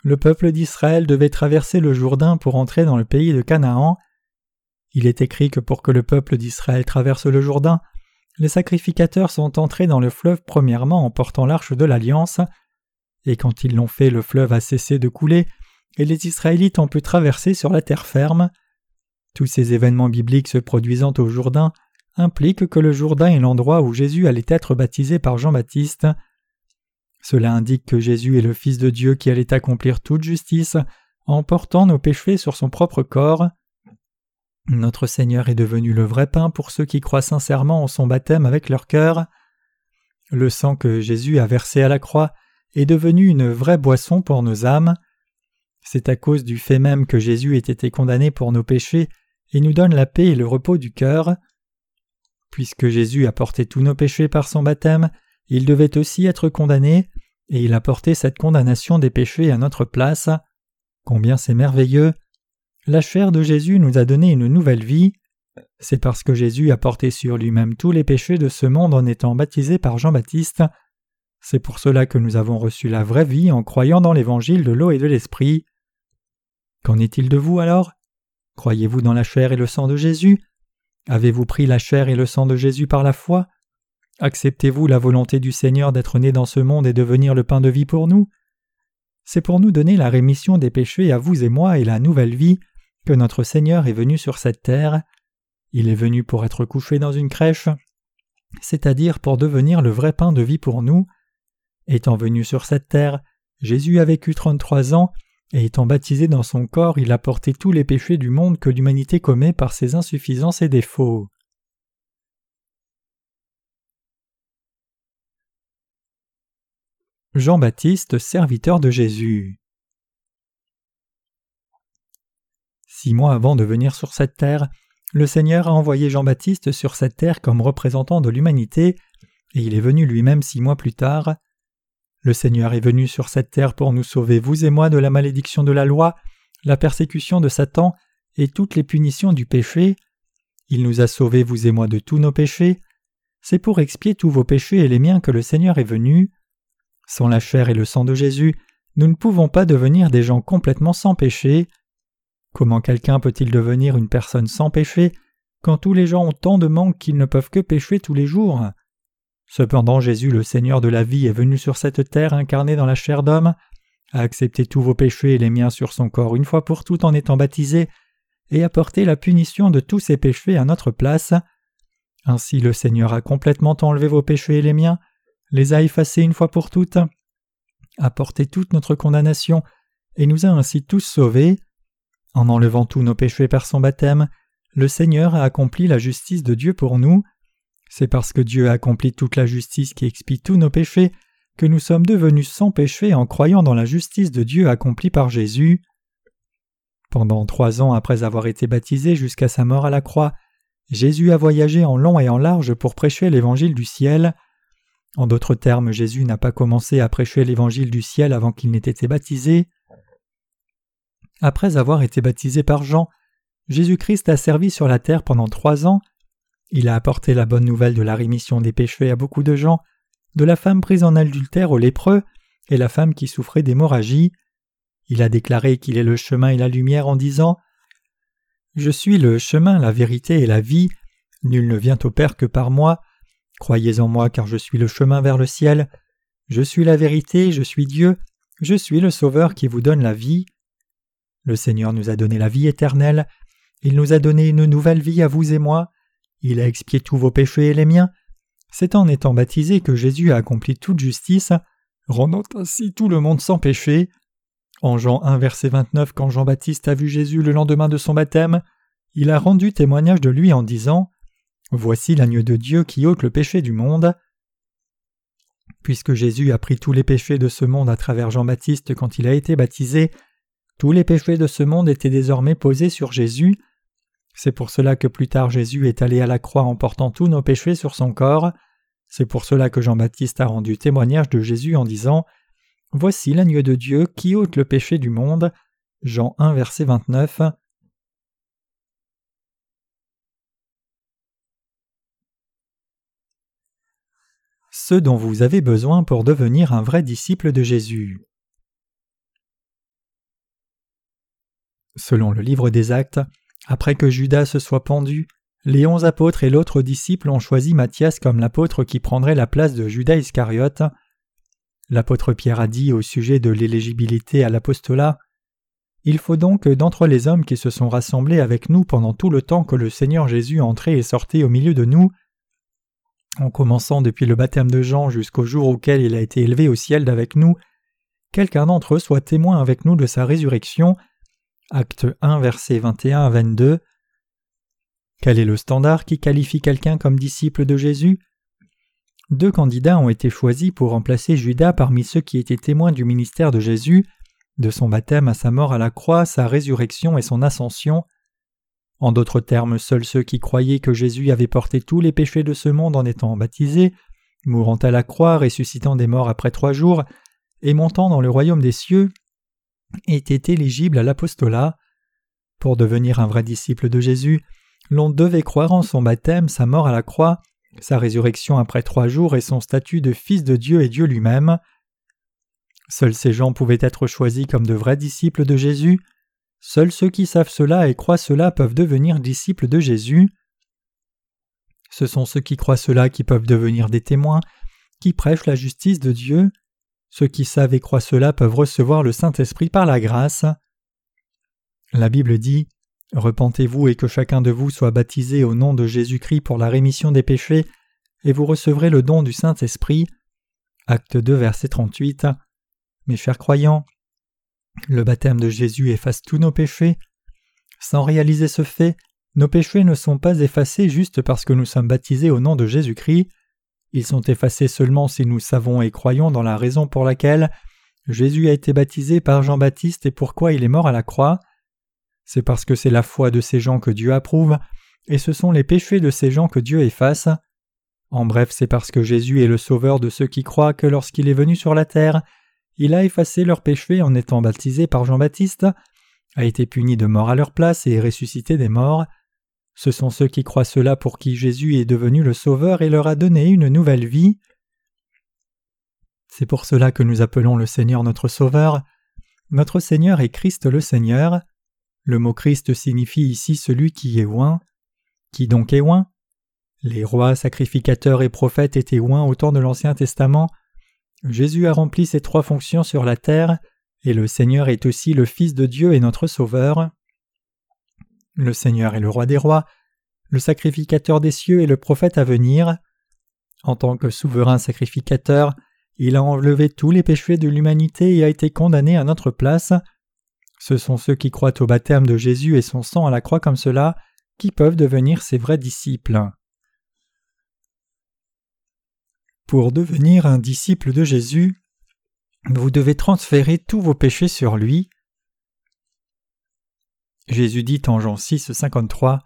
le peuple d'Israël devait traverser le Jourdain pour entrer dans le pays de Canaan. Il est écrit que pour que le peuple d'Israël traverse le Jourdain, les sacrificateurs sont entrés dans le fleuve premièrement en portant l'arche de l'alliance, et quand ils l'ont fait le fleuve a cessé de couler, et les Israélites ont pu traverser sur la terre ferme. Tous ces événements bibliques se produisant au Jourdain impliquent que le Jourdain est l'endroit où Jésus allait être baptisé par Jean-Baptiste. Cela indique que Jésus est le Fils de Dieu qui allait accomplir toute justice en portant nos péchés sur son propre corps. Notre Seigneur est devenu le vrai pain pour ceux qui croient sincèrement en son baptême avec leur cœur. Le sang que Jésus a versé à la croix est devenu une vraie boisson pour nos âmes. C'est à cause du fait même que Jésus ait été condamné pour nos péchés et nous donne la paix et le repos du cœur. Puisque Jésus a porté tous nos péchés par son baptême, il devait aussi être condamné, et il a porté cette condamnation des péchés à notre place. Combien c'est merveilleux. La chair de Jésus nous a donné une nouvelle vie. C'est parce que Jésus a porté sur lui-même tous les péchés de ce monde en étant baptisé par Jean-Baptiste. C'est pour cela que nous avons reçu la vraie vie en croyant dans l'évangile de l'eau et de l'esprit. Qu'en est-il de vous alors? Croyez-vous dans la chair et le sang de Jésus? Avez-vous pris la chair et le sang de Jésus par la foi? Acceptez-vous la volonté du Seigneur d'être né dans ce monde et devenir le pain de vie pour nous? C'est pour nous donner la rémission des péchés à vous et moi et la nouvelle vie que notre Seigneur est venu sur cette terre. Il est venu pour être couché dans une crèche, c'est-à-dire pour devenir le vrai pain de vie pour nous. Étant venu sur cette terre, Jésus a vécu trente-trois ans, et étant baptisé dans son corps, il a porté tous les péchés du monde que l'humanité commet par ses insuffisances et défauts. Jean-Baptiste, serviteur de Jésus. Six mois avant de venir sur cette terre, le Seigneur a envoyé Jean-Baptiste sur cette terre comme représentant de l'humanité, et il est venu lui-même six mois plus tard. Le Seigneur est venu sur cette terre pour nous sauver, vous et moi, de la malédiction de la loi, la persécution de Satan et toutes les punitions du péché. Il nous a sauvés, vous et moi, de tous nos péchés. C'est pour expier tous vos péchés et les miens que le Seigneur est venu. Sans la chair et le sang de Jésus, nous ne pouvons pas devenir des gens complètement sans péché. Comment quelqu'un peut-il devenir une personne sans péché quand tous les gens ont tant de manques qu'ils ne peuvent que pécher tous les jours? Cependant Jésus le Seigneur de la vie est venu sur cette terre incarné dans la chair d'homme, a accepté tous vos péchés et les miens sur son corps une fois pour toutes en étant baptisé, et a porté la punition de tous ces péchés à notre place. Ainsi le Seigneur a complètement enlevé vos péchés et les miens, les a effacés une fois pour toutes, a porté toute notre condamnation, et nous a ainsi tous sauvés. En enlevant tous nos péchés par son baptême, le Seigneur a accompli la justice de Dieu pour nous. C'est parce que Dieu a accompli toute la justice qui expie tous nos péchés que nous sommes devenus sans péché en croyant dans la justice de Dieu accomplie par Jésus. Pendant trois ans après avoir été baptisé jusqu'à sa mort à la croix, Jésus a voyagé en long et en large pour prêcher l'évangile du ciel. En d'autres termes, Jésus n'a pas commencé à prêcher l'évangile du ciel avant qu'il n'ait été baptisé. Après avoir été baptisé par Jean, Jésus-Christ a servi sur la terre pendant trois ans. Il a apporté la bonne nouvelle de la rémission des péchés à beaucoup de gens, de la femme prise en adultère aux lépreux et la femme qui souffrait d'hémorragie. Il a déclaré qu'il est le chemin et la lumière en disant Je suis le chemin, la vérité et la vie. Nul ne vient au Père que par moi. Croyez en moi car je suis le chemin vers le ciel. Je suis la vérité, je suis Dieu, je suis le Sauveur qui vous donne la vie. Le Seigneur nous a donné la vie éternelle, il nous a donné une nouvelle vie à vous et moi, il a expié tous vos péchés et les miens. C'est en étant baptisé que Jésus a accompli toute justice, rendant ainsi tout le monde sans péché. En Jean 1 verset 29 quand Jean-Baptiste a vu Jésus le lendemain de son baptême, il a rendu témoignage de lui en disant Voici l'agneau de Dieu qui ôte le péché du monde. Puisque Jésus a pris tous les péchés de ce monde à travers Jean-Baptiste quand il a été baptisé, tous les péchés de ce monde étaient désormais posés sur Jésus. C'est pour cela que plus tard Jésus est allé à la croix en portant tous nos péchés sur son corps. C'est pour cela que Jean-Baptiste a rendu témoignage de Jésus en disant Voici l'agneau de Dieu qui ôte le péché du monde. Jean 1 verset 29. Ce dont vous avez besoin pour devenir un vrai disciple de Jésus. Selon le livre des Actes, après que Judas se soit pendu, les onze apôtres et l'autre disciple ont choisi Matthias comme l'apôtre qui prendrait la place de Judas Iscariote. L'apôtre Pierre a dit au sujet de l'éligibilité à l'apostolat Il faut donc que d'entre les hommes qui se sont rassemblés avec nous pendant tout le temps que le Seigneur Jésus entrait et sortait au milieu de nous, en commençant depuis le baptême de Jean jusqu'au jour auquel il a été élevé au ciel d'avec nous, quelqu'un d'entre eux soit témoin avec nous de sa résurrection Acte 1, versets 21 à 22. Quel est le standard qui qualifie quelqu'un comme disciple de Jésus? Deux candidats ont été choisis pour remplacer Judas parmi ceux qui étaient témoins du ministère de Jésus, de son baptême à sa mort à la croix, sa résurrection et son ascension. En d'autres termes, seuls ceux qui croyaient que Jésus avait porté tous les péchés de ce monde en étant baptisés, mourant à la croix, ressuscitant des morts après trois jours, et montant dans le royaume des cieux, était éligible à l'apostolat. Pour devenir un vrai disciple de Jésus, l'on devait croire en son baptême, sa mort à la croix, sa résurrection après trois jours et son statut de fils de Dieu et Dieu lui-même. Seuls ces gens pouvaient être choisis comme de vrais disciples de Jésus. Seuls ceux qui savent cela et croient cela peuvent devenir disciples de Jésus. Ce sont ceux qui croient cela qui peuvent devenir des témoins, qui prêchent la justice de Dieu. Ceux qui savent et croient cela peuvent recevoir le Saint-Esprit par la grâce. La Bible dit Repentez-vous et que chacun de vous soit baptisé au nom de Jésus-Christ pour la rémission des péchés, et vous recevrez le don du Saint-Esprit. Acte 2, verset 38. Mes chers croyants, le baptême de Jésus efface tous nos péchés. Sans réaliser ce fait, nos péchés ne sont pas effacés juste parce que nous sommes baptisés au nom de Jésus-Christ. Ils sont effacés seulement si nous savons et croyons dans la raison pour laquelle Jésus a été baptisé par Jean-Baptiste et pourquoi il est mort à la croix. C'est parce que c'est la foi de ces gens que Dieu approuve, et ce sont les péchés de ces gens que Dieu efface. En bref, c'est parce que Jésus est le Sauveur de ceux qui croient que lorsqu'il est venu sur la terre, il a effacé leurs péchés en étant baptisé par Jean-Baptiste, a été puni de mort à leur place et ressuscité des morts. Ce sont ceux qui croient cela pour qui Jésus est devenu le Sauveur et leur a donné une nouvelle vie. C'est pour cela que nous appelons le Seigneur notre Sauveur. Notre Seigneur est Christ le Seigneur. Le mot Christ signifie ici celui qui est oint. Qui donc est oint? Les rois, sacrificateurs et prophètes étaient oints au temps de l'Ancien Testament. Jésus a rempli ces trois fonctions sur la terre, et le Seigneur est aussi le Fils de Dieu et notre Sauveur. Le Seigneur est le roi des rois, le sacrificateur des cieux et le prophète à venir. En tant que souverain sacrificateur, il a enlevé tous les péchés de l'humanité et a été condamné à notre place. Ce sont ceux qui croient au baptême de Jésus et son sang à la croix comme cela qui peuvent devenir ses vrais disciples. Pour devenir un disciple de Jésus, vous devez transférer tous vos péchés sur lui. Jésus dit en Jean 6, 53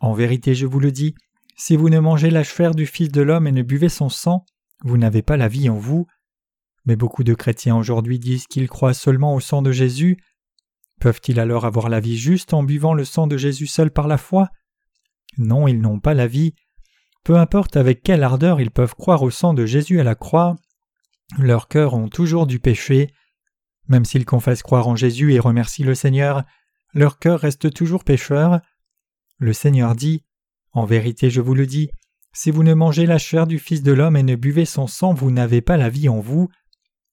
En vérité, je vous le dis, si vous ne mangez la chair du Fils de l'homme et ne buvez son sang, vous n'avez pas la vie en vous. Mais beaucoup de chrétiens aujourd'hui disent qu'ils croient seulement au sang de Jésus. Peuvent-ils alors avoir la vie juste en buvant le sang de Jésus seul par la foi? Non, ils n'ont pas la vie. Peu importe avec quelle ardeur ils peuvent croire au sang de Jésus à la croix, leurs cœurs ont toujours du péché. Même s'ils confessent croire en Jésus et remercient le Seigneur, leur cœur reste toujours pécheur. Le Seigneur dit En vérité, je vous le dis, si vous ne mangez la chair du Fils de l'homme et ne buvez son sang, vous n'avez pas la vie en vous.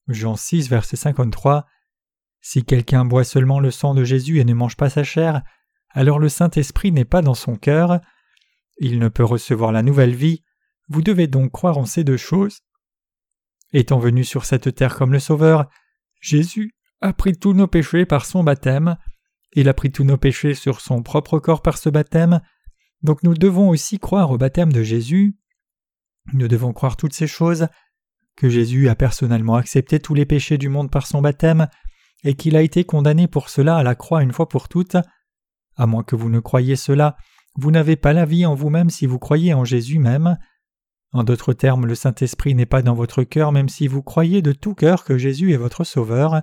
Jean 6, verset 53. Si quelqu'un boit seulement le sang de Jésus et ne mange pas sa chair, alors le Saint-Esprit n'est pas dans son cœur. Il ne peut recevoir la nouvelle vie. Vous devez donc croire en ces deux choses. Étant venu sur cette terre comme le Sauveur, Jésus a pris tous nos péchés par son baptême, il a pris tous nos péchés sur son propre corps par ce baptême, donc nous devons aussi croire au baptême de Jésus. Nous devons croire toutes ces choses, que Jésus a personnellement accepté tous les péchés du monde par son baptême, et qu'il a été condamné pour cela à la croix une fois pour toutes. À moins que vous ne croyiez cela, vous n'avez pas la vie en vous-même si vous croyez en Jésus même. En d'autres termes, le Saint-Esprit n'est pas dans votre cœur même si vous croyez de tout cœur que Jésus est votre Sauveur.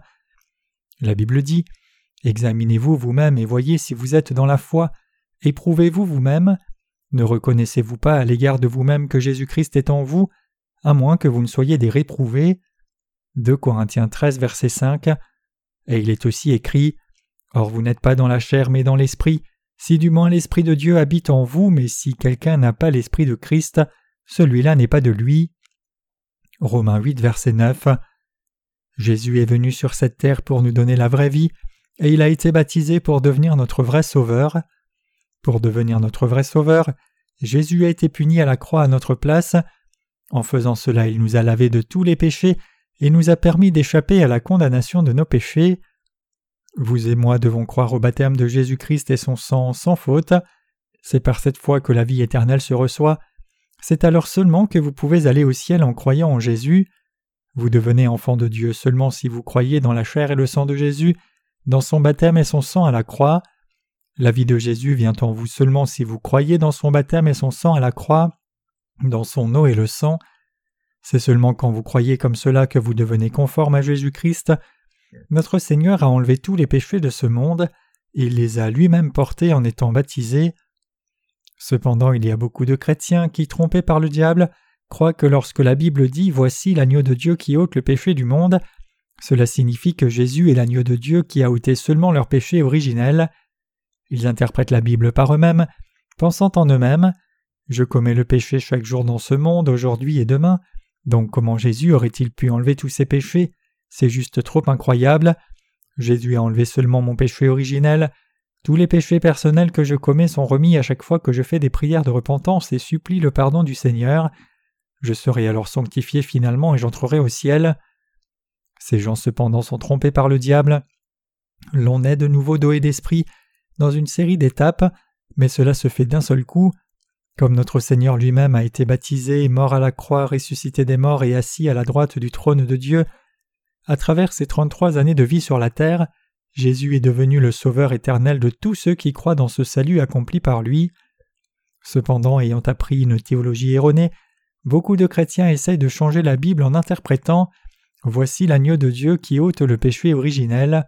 La Bible dit Examinez-vous vous-même et voyez si vous êtes dans la foi, éprouvez-vous vous-même. Ne reconnaissez-vous pas à l'égard de vous-même que Jésus-Christ est en vous, à moins que vous ne soyez des réprouvés? 2 Corinthiens 13, verset 5. Et il est aussi écrit Or vous n'êtes pas dans la chair mais dans l'esprit, si du moins l'Esprit de Dieu habite en vous, mais si quelqu'un n'a pas l'Esprit de Christ, celui-là n'est pas de lui. Romains 8, verset 9. Jésus est venu sur cette terre pour nous donner la vraie vie, et il a été baptisé pour devenir notre vrai Sauveur. Pour devenir notre vrai Sauveur, Jésus a été puni à la croix à notre place. En faisant cela, il nous a lavé de tous les péchés et nous a permis d'échapper à la condamnation de nos péchés. Vous et moi devons croire au baptême de Jésus-Christ et son sang sans faute. C'est par cette foi que la vie éternelle se reçoit. C'est alors seulement que vous pouvez aller au ciel en croyant en Jésus. Vous devenez enfant de Dieu seulement si vous croyez dans la chair et le sang de Jésus, dans son baptême et son sang à la croix. La vie de Jésus vient en vous seulement si vous croyez dans son baptême et son sang à la croix, dans son eau et le sang. C'est seulement quand vous croyez comme cela que vous devenez conforme à Jésus-Christ, notre Seigneur a enlevé tous les péchés de ce monde, il les a lui-même portés en étant baptisé. Cependant, il y a beaucoup de chrétiens qui, trompés par le diable, croient que lorsque la Bible dit Voici l'agneau de Dieu qui ôte le péché du monde, cela signifie que Jésus est l'agneau de Dieu qui a ôté seulement leur péché originel. Ils interprètent la Bible par eux-mêmes, pensant en eux-mêmes Je commets le péché chaque jour dans ce monde, aujourd'hui et demain, donc comment Jésus aurait-il pu enlever tous ses péchés? C'est juste trop incroyable. Jésus a enlevé seulement mon péché originel. Tous les péchés personnels que je commets sont remis à chaque fois que je fais des prières de repentance et supplie le pardon du Seigneur. Je serai alors sanctifié finalement et j'entrerai au ciel. Ces gens cependant sont trompés par le diable. L'on est de nouveau doué d'esprit dans une série d'étapes, mais cela se fait d'un seul coup. Comme notre Seigneur lui-même a été baptisé, mort à la croix, ressuscité des morts et assis à la droite du trône de Dieu, à travers ses trente-trois années de vie sur la terre, Jésus est devenu le Sauveur éternel de tous ceux qui croient dans ce salut accompli par lui. Cependant, ayant appris une théologie erronée, beaucoup de chrétiens essayent de changer la Bible en interprétant Voici l'agneau de Dieu qui ôte le péché originel.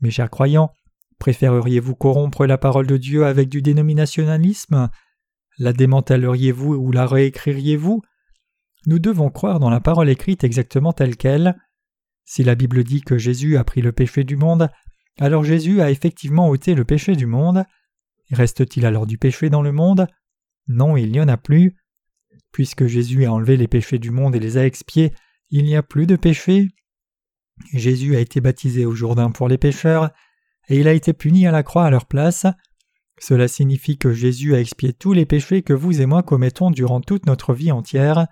Mes chers croyants, préféreriez-vous corrompre la parole de Dieu avec du dénominationalisme? La démantèleriez-vous ou la réécririez-vous? Nous devons croire dans la parole écrite exactement telle qu'elle. Si la Bible dit que Jésus a pris le péché du monde, alors Jésus a effectivement ôté le péché du monde. Reste-t-il alors du péché dans le monde? Non, il n'y en a plus. Puisque Jésus a enlevé les péchés du monde et les a expiés, il n'y a plus de péché. Jésus a été baptisé au Jourdain pour les pécheurs, et il a été puni à la croix à leur place. Cela signifie que Jésus a expié tous les péchés que vous et moi commettons durant toute notre vie entière.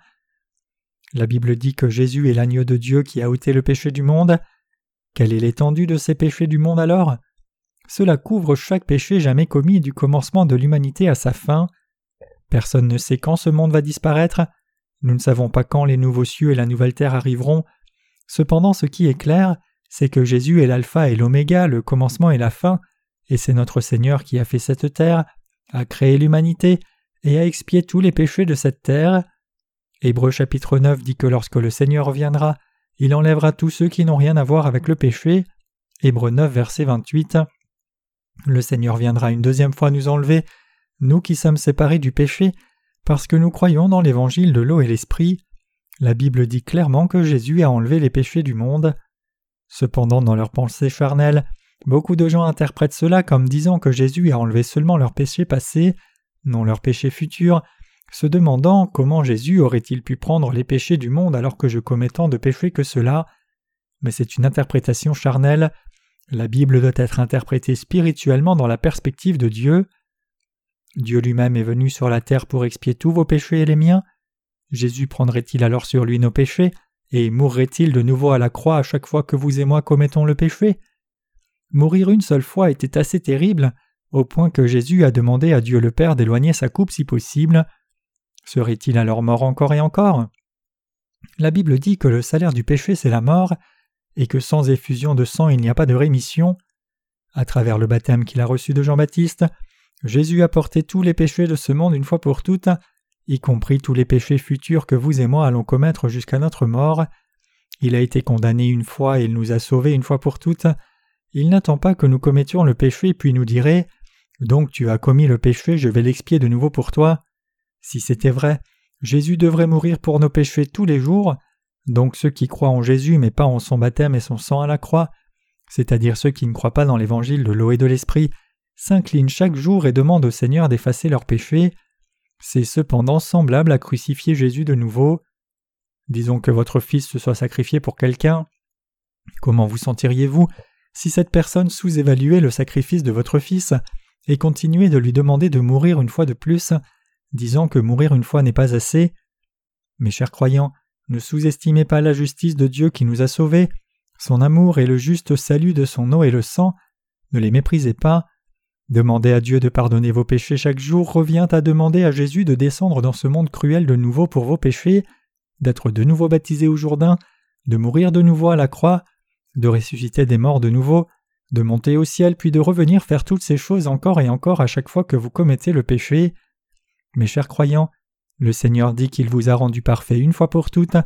La Bible dit que Jésus est l'agneau de Dieu qui a ôté le péché du monde. Quelle est l'étendue de ces péchés du monde alors? Cela couvre chaque péché jamais commis du commencement de l'humanité à sa fin. Personne ne sait quand ce monde va disparaître. Nous ne savons pas quand les nouveaux cieux et la nouvelle terre arriveront. Cependant, ce qui est clair, c'est que Jésus est l'alpha et l'oméga, le commencement et la fin, et c'est notre Seigneur qui a fait cette terre, a créé l'humanité et a expié tous les péchés de cette terre. Hébreu chapitre 9 dit que lorsque le Seigneur reviendra, il enlèvera tous ceux qui n'ont rien à voir avec le péché. Hébreu 9 verset 28. Le Seigneur viendra une deuxième fois nous enlever, nous qui sommes séparés du péché, parce que nous croyons dans l'évangile de l'eau et l'esprit. La Bible dit clairement que Jésus a enlevé les péchés du monde. Cependant, dans leurs pensées charnelles, beaucoup de gens interprètent cela comme disant que Jésus a enlevé seulement leurs péchés passés, non leurs péchés futurs, se demandant comment Jésus aurait-il pu prendre les péchés du monde alors que je commets tant de péchés que cela. Mais c'est une interprétation charnelle. La Bible doit être interprétée spirituellement dans la perspective de Dieu. Dieu lui-même est venu sur la terre pour expier tous vos péchés et les miens. Jésus prendrait-il alors sur lui nos péchés et mourrait-il de nouveau à la croix à chaque fois que vous et moi commettons le péché? Mourir une seule fois était assez terrible, au point que Jésus a demandé à Dieu le Père d'éloigner sa coupe si possible. Serait-il alors mort encore et encore? La Bible dit que le salaire du péché c'est la mort, et que sans effusion de sang il n'y a pas de rémission. À travers le baptême qu'il a reçu de Jean-Baptiste, Jésus a porté tous les péchés de ce monde une fois pour toutes, y compris tous les péchés futurs que vous et moi allons commettre jusqu'à notre mort. Il a été condamné une fois et il nous a sauvés une fois pour toutes. Il n'attend pas que nous commettions le péché puis nous dirait Donc tu as commis le péché, je vais l'expier de nouveau pour toi. Si c'était vrai, Jésus devrait mourir pour nos péchés tous les jours. Donc ceux qui croient en Jésus mais pas en son baptême et son sang à la croix, c'est-à-dire ceux qui ne croient pas dans l'évangile de l'eau et de l'esprit, s'inclinent chaque jour et demandent au Seigneur d'effacer leurs péchés. C'est cependant semblable à crucifier Jésus de nouveau. Disons que votre fils se soit sacrifié pour quelqu'un. Comment vous sentiriez-vous si cette personne sous-évaluait le sacrifice de votre fils et continuait de lui demander de mourir une fois de plus, disant que mourir une fois n'est pas assez? Mes chers croyants, ne sous-estimez pas la justice de Dieu qui nous a sauvés, son amour et le juste salut de son eau et le sang, ne les méprisez pas. Demander à Dieu de pardonner vos péchés chaque jour revient à demander à Jésus de descendre dans ce monde cruel de nouveau pour vos péchés, d'être de nouveau baptisé au Jourdain, de mourir de nouveau à la croix, de ressusciter des morts de nouveau, de monter au ciel puis de revenir faire toutes ces choses encore et encore à chaque fois que vous commettez le péché. Mes chers croyants, le Seigneur dit qu'il vous a rendu parfait une fois pour toutes.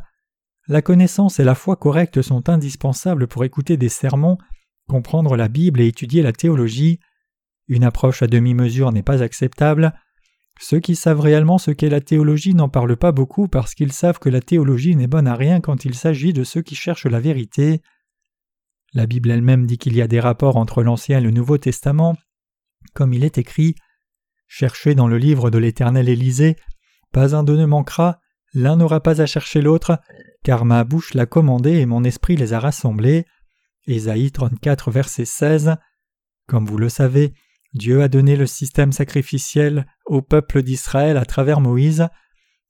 La connaissance et la foi correcte sont indispensables pour écouter des sermons, comprendre la Bible et étudier la théologie. Une approche à demi-mesure n'est pas acceptable. Ceux qui savent réellement ce qu'est la théologie n'en parlent pas beaucoup parce qu'ils savent que la théologie n'est bonne à rien quand il s'agit de ceux qui cherchent la vérité. La Bible elle-même dit qu'il y a des rapports entre l'Ancien et le Nouveau Testament, comme il est écrit Cherchez dans le livre de l'Éternel Élysée, pas un d'eux ne manquera, l'un n'aura pas à chercher l'autre, car ma bouche l'a commandé et mon esprit les a rassemblés. Ésaïe 34, verset 16. Comme vous le savez, Dieu a donné le système sacrificiel au peuple d'Israël à travers Moïse.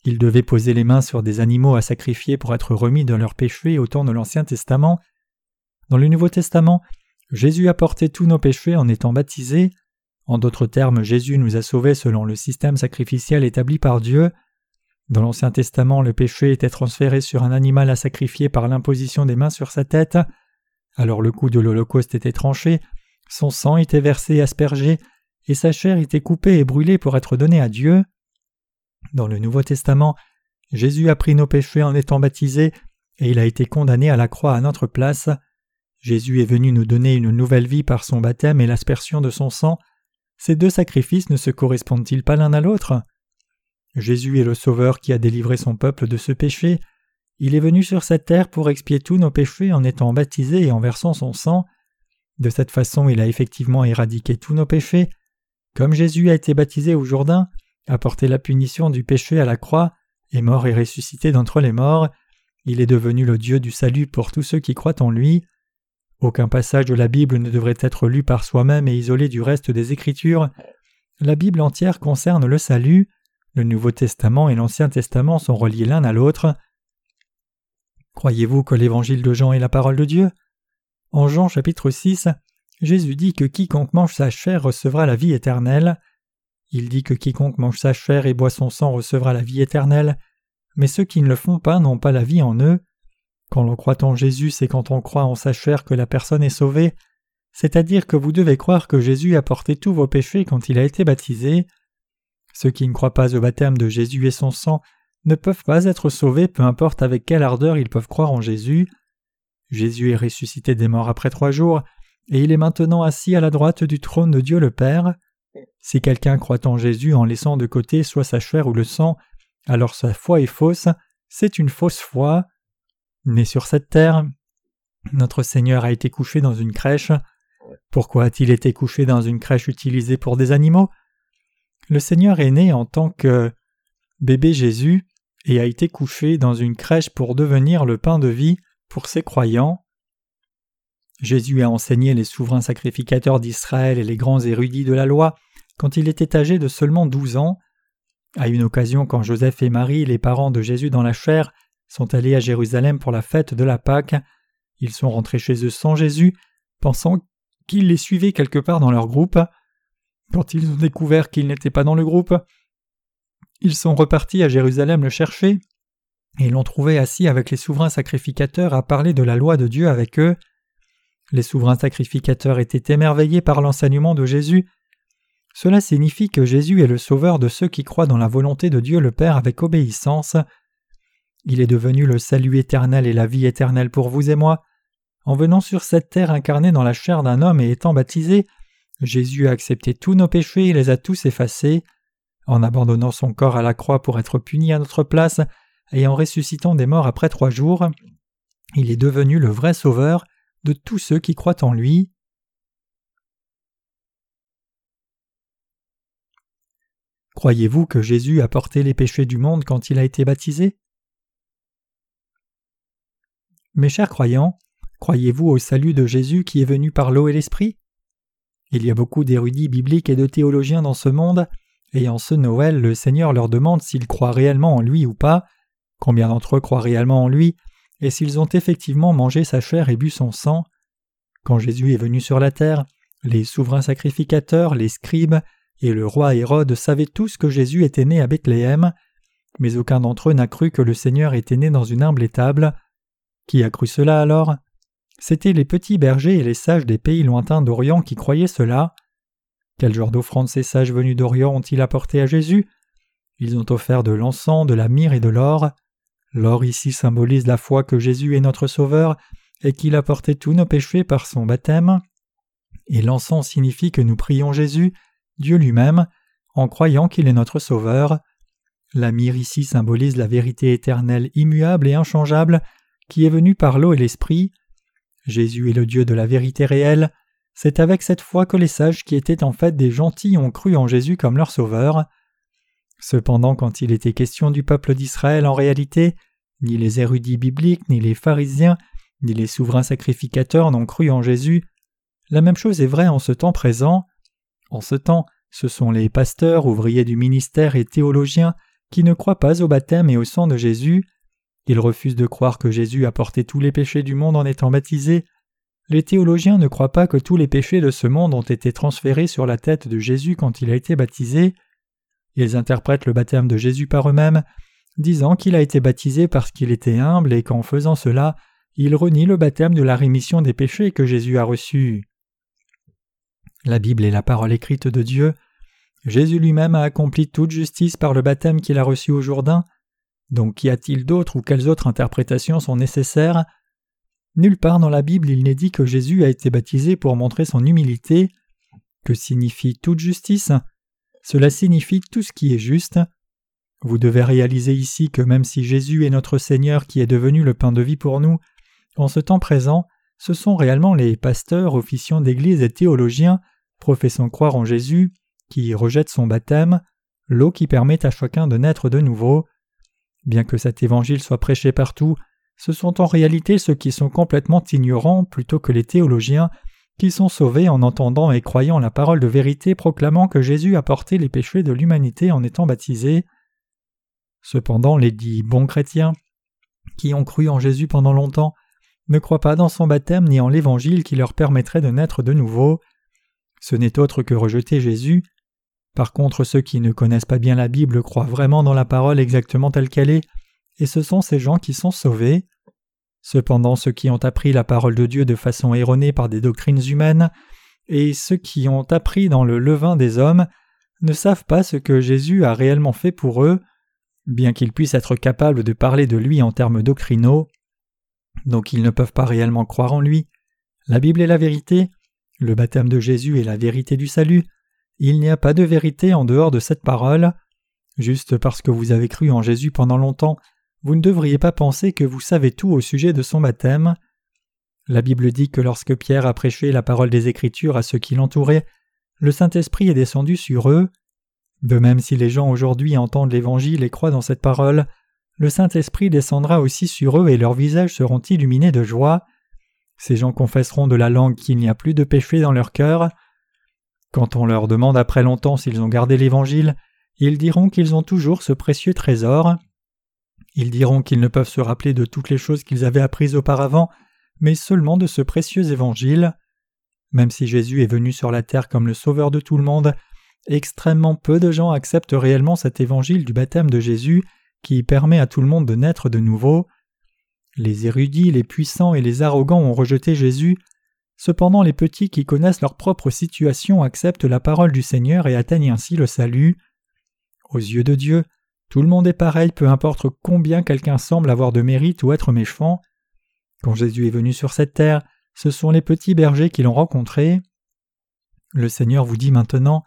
Ils devaient poser les mains sur des animaux à sacrifier pour être remis de leurs péchés au temps de l'Ancien Testament. Dans le Nouveau Testament, Jésus a porté tous nos péchés en étant baptisé. En d'autres termes, Jésus nous a sauvés selon le système sacrificiel établi par Dieu. Dans l'Ancien Testament, le péché était transféré sur un animal à sacrifier par l'imposition des mains sur sa tête. Alors le coup de l'Holocauste était tranché, son sang était versé aspergé, et sa chair était coupée et brûlée pour être donnée à Dieu. Dans le Nouveau Testament, Jésus a pris nos péchés en étant baptisé, et il a été condamné à la croix à notre place. Jésus est venu nous donner une nouvelle vie par son baptême et l'aspersion de son sang. Ces deux sacrifices ne se correspondent-ils pas l'un à l'autre? Jésus est le Sauveur qui a délivré son peuple de ce péché. Il est venu sur cette terre pour expier tous nos péchés en étant baptisé et en versant son sang. De cette façon, il a effectivement éradiqué tous nos péchés. Comme Jésus a été baptisé au Jourdain, a porté la punition du péché à la croix, est mort et ressuscité d'entre les morts, il est devenu le Dieu du salut pour tous ceux qui croient en lui. Aucun passage de la Bible ne devrait être lu par soi-même et isolé du reste des Écritures. La Bible entière concerne le salut. Le Nouveau Testament et l'Ancien Testament sont reliés l'un à l'autre. Croyez-vous que l'Évangile de Jean est la parole de Dieu? En Jean chapitre 6, Jésus dit que quiconque mange sa chair recevra la vie éternelle. Il dit que quiconque mange sa chair et boit son sang recevra la vie éternelle, mais ceux qui ne le font pas n'ont pas la vie en eux. Quand l'on croit en Jésus, c'est quand on croit en sa chair que la personne est sauvée, c'est-à-dire que vous devez croire que Jésus a porté tous vos péchés quand il a été baptisé. Ceux qui ne croient pas au baptême de Jésus et son sang ne peuvent pas être sauvés peu importe avec quelle ardeur ils peuvent croire en Jésus. Jésus est ressuscité des morts après trois jours, et il est maintenant assis à la droite du trône de Dieu le Père. Si quelqu'un croit en Jésus en laissant de côté soit sa chair ou le sang, alors sa foi est fausse, c'est une fausse foi. Né sur cette terre, notre Seigneur a été couché dans une crèche. Pourquoi a-t-il été couché dans une crèche utilisée pour des animaux? Le Seigneur est né en tant que bébé Jésus et a été couché dans une crèche pour devenir le pain de vie pour ses croyants. Jésus a enseigné les souverains sacrificateurs d'Israël et les grands érudits de la loi quand il était âgé de seulement douze ans. À une occasion quand Joseph et Marie, les parents de Jésus dans la chair, sont allés à Jérusalem pour la fête de la Pâque. Ils sont rentrés chez eux sans Jésus, pensant qu'il les suivait quelque part dans leur groupe. Quand ils ont découvert qu'il n'était pas dans le groupe, ils sont repartis à Jérusalem le chercher, et l'ont trouvé assis avec les souverains sacrificateurs à parler de la loi de Dieu avec eux. Les souverains sacrificateurs étaient émerveillés par l'enseignement de Jésus. Cela signifie que Jésus est le sauveur de ceux qui croient dans la volonté de Dieu le Père avec obéissance. Il est devenu le salut éternel et la vie éternelle pour vous et moi. En venant sur cette terre incarnée dans la chair d'un homme et étant baptisé, Jésus a accepté tous nos péchés et les a tous effacés. En abandonnant son corps à la croix pour être puni à notre place et en ressuscitant des morts après trois jours, il est devenu le vrai sauveur de tous ceux qui croient en lui. Croyez-vous que Jésus a porté les péchés du monde quand il a été baptisé? Mes chers croyants, croyez-vous au salut de Jésus qui est venu par l'eau et l'esprit? Il y a beaucoup d'érudits bibliques et de théologiens dans ce monde, et en ce Noël le Seigneur leur demande s'ils croient réellement en lui ou pas, combien d'entre eux croient réellement en lui, et s'ils ont effectivement mangé sa chair et bu son sang? Quand Jésus est venu sur la terre, les souverains sacrificateurs, les scribes et le roi Hérode savaient tous que Jésus était né à Bethléem, mais aucun d'entre eux n'a cru que le Seigneur était né dans une humble étable. Qui a cru cela alors? C'étaient les petits bergers et les sages des pays lointains d'Orient qui croyaient cela. Quel genre d'offrande ces sages venus d'Orient ont-ils apporté à Jésus? Ils ont offert de l'encens, de la myrrhe et de l'or. L'or ici symbolise la foi que Jésus est notre Sauveur et qu'il a porté tous nos péchés par son baptême. Et l'encens signifie que nous prions Jésus, Dieu lui-même, en croyant qu'il est notre Sauveur. La myrrhe ici symbolise la vérité éternelle immuable et inchangeable qui est venue par l'eau et l'esprit. Jésus est le Dieu de la vérité réelle. C'est avec cette foi que les sages qui étaient en fait des gentils ont cru en Jésus comme leur Sauveur. Cependant, quand il était question du peuple d'Israël en réalité, ni les érudits bibliques, ni les pharisiens, ni les souverains sacrificateurs n'ont cru en Jésus. La même chose est vraie en ce temps présent. En ce temps, ce sont les pasteurs, ouvriers du ministère et théologiens qui ne croient pas au baptême et au sang de Jésus. Ils refusent de croire que Jésus a porté tous les péchés du monde en étant baptisé. Les théologiens ne croient pas que tous les péchés de ce monde ont été transférés sur la tête de Jésus quand il a été baptisé. Ils interprètent le baptême de Jésus par eux-mêmes, disant qu'il a été baptisé parce qu'il était humble et qu'en faisant cela, il renie le baptême de la rémission des péchés que Jésus a reçu. La Bible est la parole écrite de Dieu. Jésus lui-même a accompli toute justice par le baptême qu'il a reçu au Jourdain. Donc qu'y a-t-il d'autre ou quelles autres interprétations sont nécessaires? Nulle part dans la Bible il n'est dit que Jésus a été baptisé pour montrer son humilité. Que signifie toute justice? Cela signifie tout ce qui est juste. Vous devez réaliser ici que même si Jésus est notre Seigneur qui est devenu le pain de vie pour nous, en ce temps présent, ce sont réellement les pasteurs, officiants d'Église et théologiens, professant croire en Jésus, qui rejettent son baptême, l'eau qui permet à chacun de naître de nouveau. Bien que cet évangile soit prêché partout, ce sont en réalité ceux qui sont complètement ignorants plutôt que les théologiens qui sont sauvés en entendant et croyant la parole de vérité proclamant que Jésus a porté les péchés de l'humanité en étant baptisé. Cependant, les dits bons chrétiens, qui ont cru en Jésus pendant longtemps, ne croient pas dans son baptême ni en l'évangile qui leur permettrait de naître de nouveau. Ce n'est autre que rejeter Jésus. Par contre, ceux qui ne connaissent pas bien la Bible croient vraiment dans la parole exactement telle qu'elle est, et ce sont ces gens qui sont sauvés. Cependant, ceux qui ont appris la parole de Dieu de façon erronée par des doctrines humaines, et ceux qui ont appris dans le levain des hommes, ne savent pas ce que Jésus a réellement fait pour eux, bien qu'ils puissent être capables de parler de lui en termes doctrinaux. Donc ils ne peuvent pas réellement croire en lui. La Bible est la vérité, le baptême de Jésus est la vérité du salut, il n'y a pas de vérité en dehors de cette parole. Juste parce que vous avez cru en Jésus pendant longtemps, vous ne devriez pas penser que vous savez tout au sujet de son baptême. La Bible dit que lorsque Pierre a prêché la parole des Écritures à ceux qui l'entouraient, le Saint-Esprit est descendu sur eux. De même si les gens aujourd'hui entendent l'Évangile et croient dans cette parole, le Saint-Esprit descendra aussi sur eux et leurs visages seront illuminés de joie. Ces gens confesseront de la langue qu'il n'y a plus de péché dans leur cœur. Quand on leur demande après longtemps s'ils ont gardé l'Évangile, ils diront qu'ils ont toujours ce précieux trésor. Ils diront qu'ils ne peuvent se rappeler de toutes les choses qu'ils avaient apprises auparavant, mais seulement de ce précieux évangile. Même si Jésus est venu sur la terre comme le sauveur de tout le monde, extrêmement peu de gens acceptent réellement cet évangile du baptême de Jésus qui permet à tout le monde de naître de nouveau. Les érudits, les puissants et les arrogants ont rejeté Jésus, cependant les petits qui connaissent leur propre situation acceptent la parole du Seigneur et atteignent ainsi le salut. Aux yeux de Dieu, tout le monde est pareil, peu importe combien quelqu'un semble avoir de mérite ou être méchant. Quand Jésus est venu sur cette terre, ce sont les petits bergers qui l'ont rencontré. Le Seigneur vous dit maintenant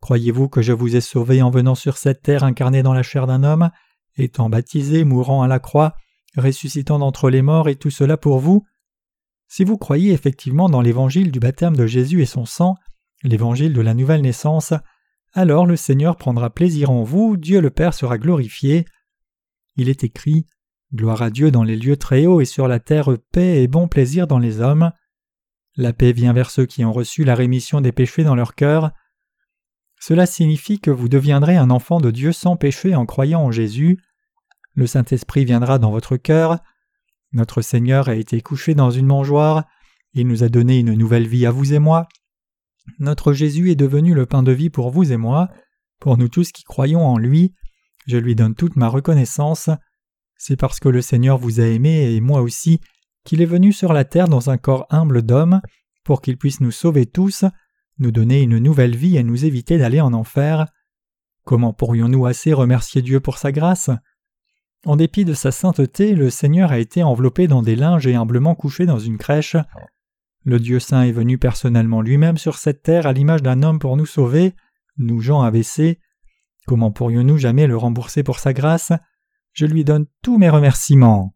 Croyez-vous que je vous ai sauvé en venant sur cette terre incarné dans la chair d'un homme, étant baptisé, mourant à la croix, ressuscitant d'entre les morts et tout cela pour vous? Si vous croyez effectivement dans l'évangile du baptême de Jésus et son sang, l'évangile de la nouvelle naissance, alors le Seigneur prendra plaisir en vous, Dieu le Père sera glorifié. Il est écrit Gloire à Dieu dans les lieux très hauts et sur la terre paix et bon plaisir dans les hommes. La paix vient vers ceux qui ont reçu la rémission des péchés dans leur cœur. Cela signifie que vous deviendrez un enfant de Dieu sans péché en croyant en Jésus. Le Saint-Esprit viendra dans votre cœur. Notre Seigneur a été couché dans une mangeoire. Il nous a donné une nouvelle vie à vous et moi. Notre Jésus est devenu le pain de vie pour vous et moi, pour nous tous qui croyons en lui. Je lui donne toute ma reconnaissance. C'est parce que le Seigneur vous a aimé et moi aussi qu'il est venu sur la terre dans un corps humble d'homme, pour qu'il puisse nous sauver tous, nous donner une nouvelle vie et nous éviter d'aller en enfer. Comment pourrions-nous assez remercier Dieu pour sa grâce? En dépit de sa sainteté, le Seigneur a été enveloppé dans des linges et humblement couché dans une crèche. Le Dieu saint est venu personnellement lui-même sur cette terre à l'image d'un homme pour nous sauver, nous gens abaissés. Comment pourrions-nous jamais le rembourser pour sa grâce? Je lui donne tous mes remerciements.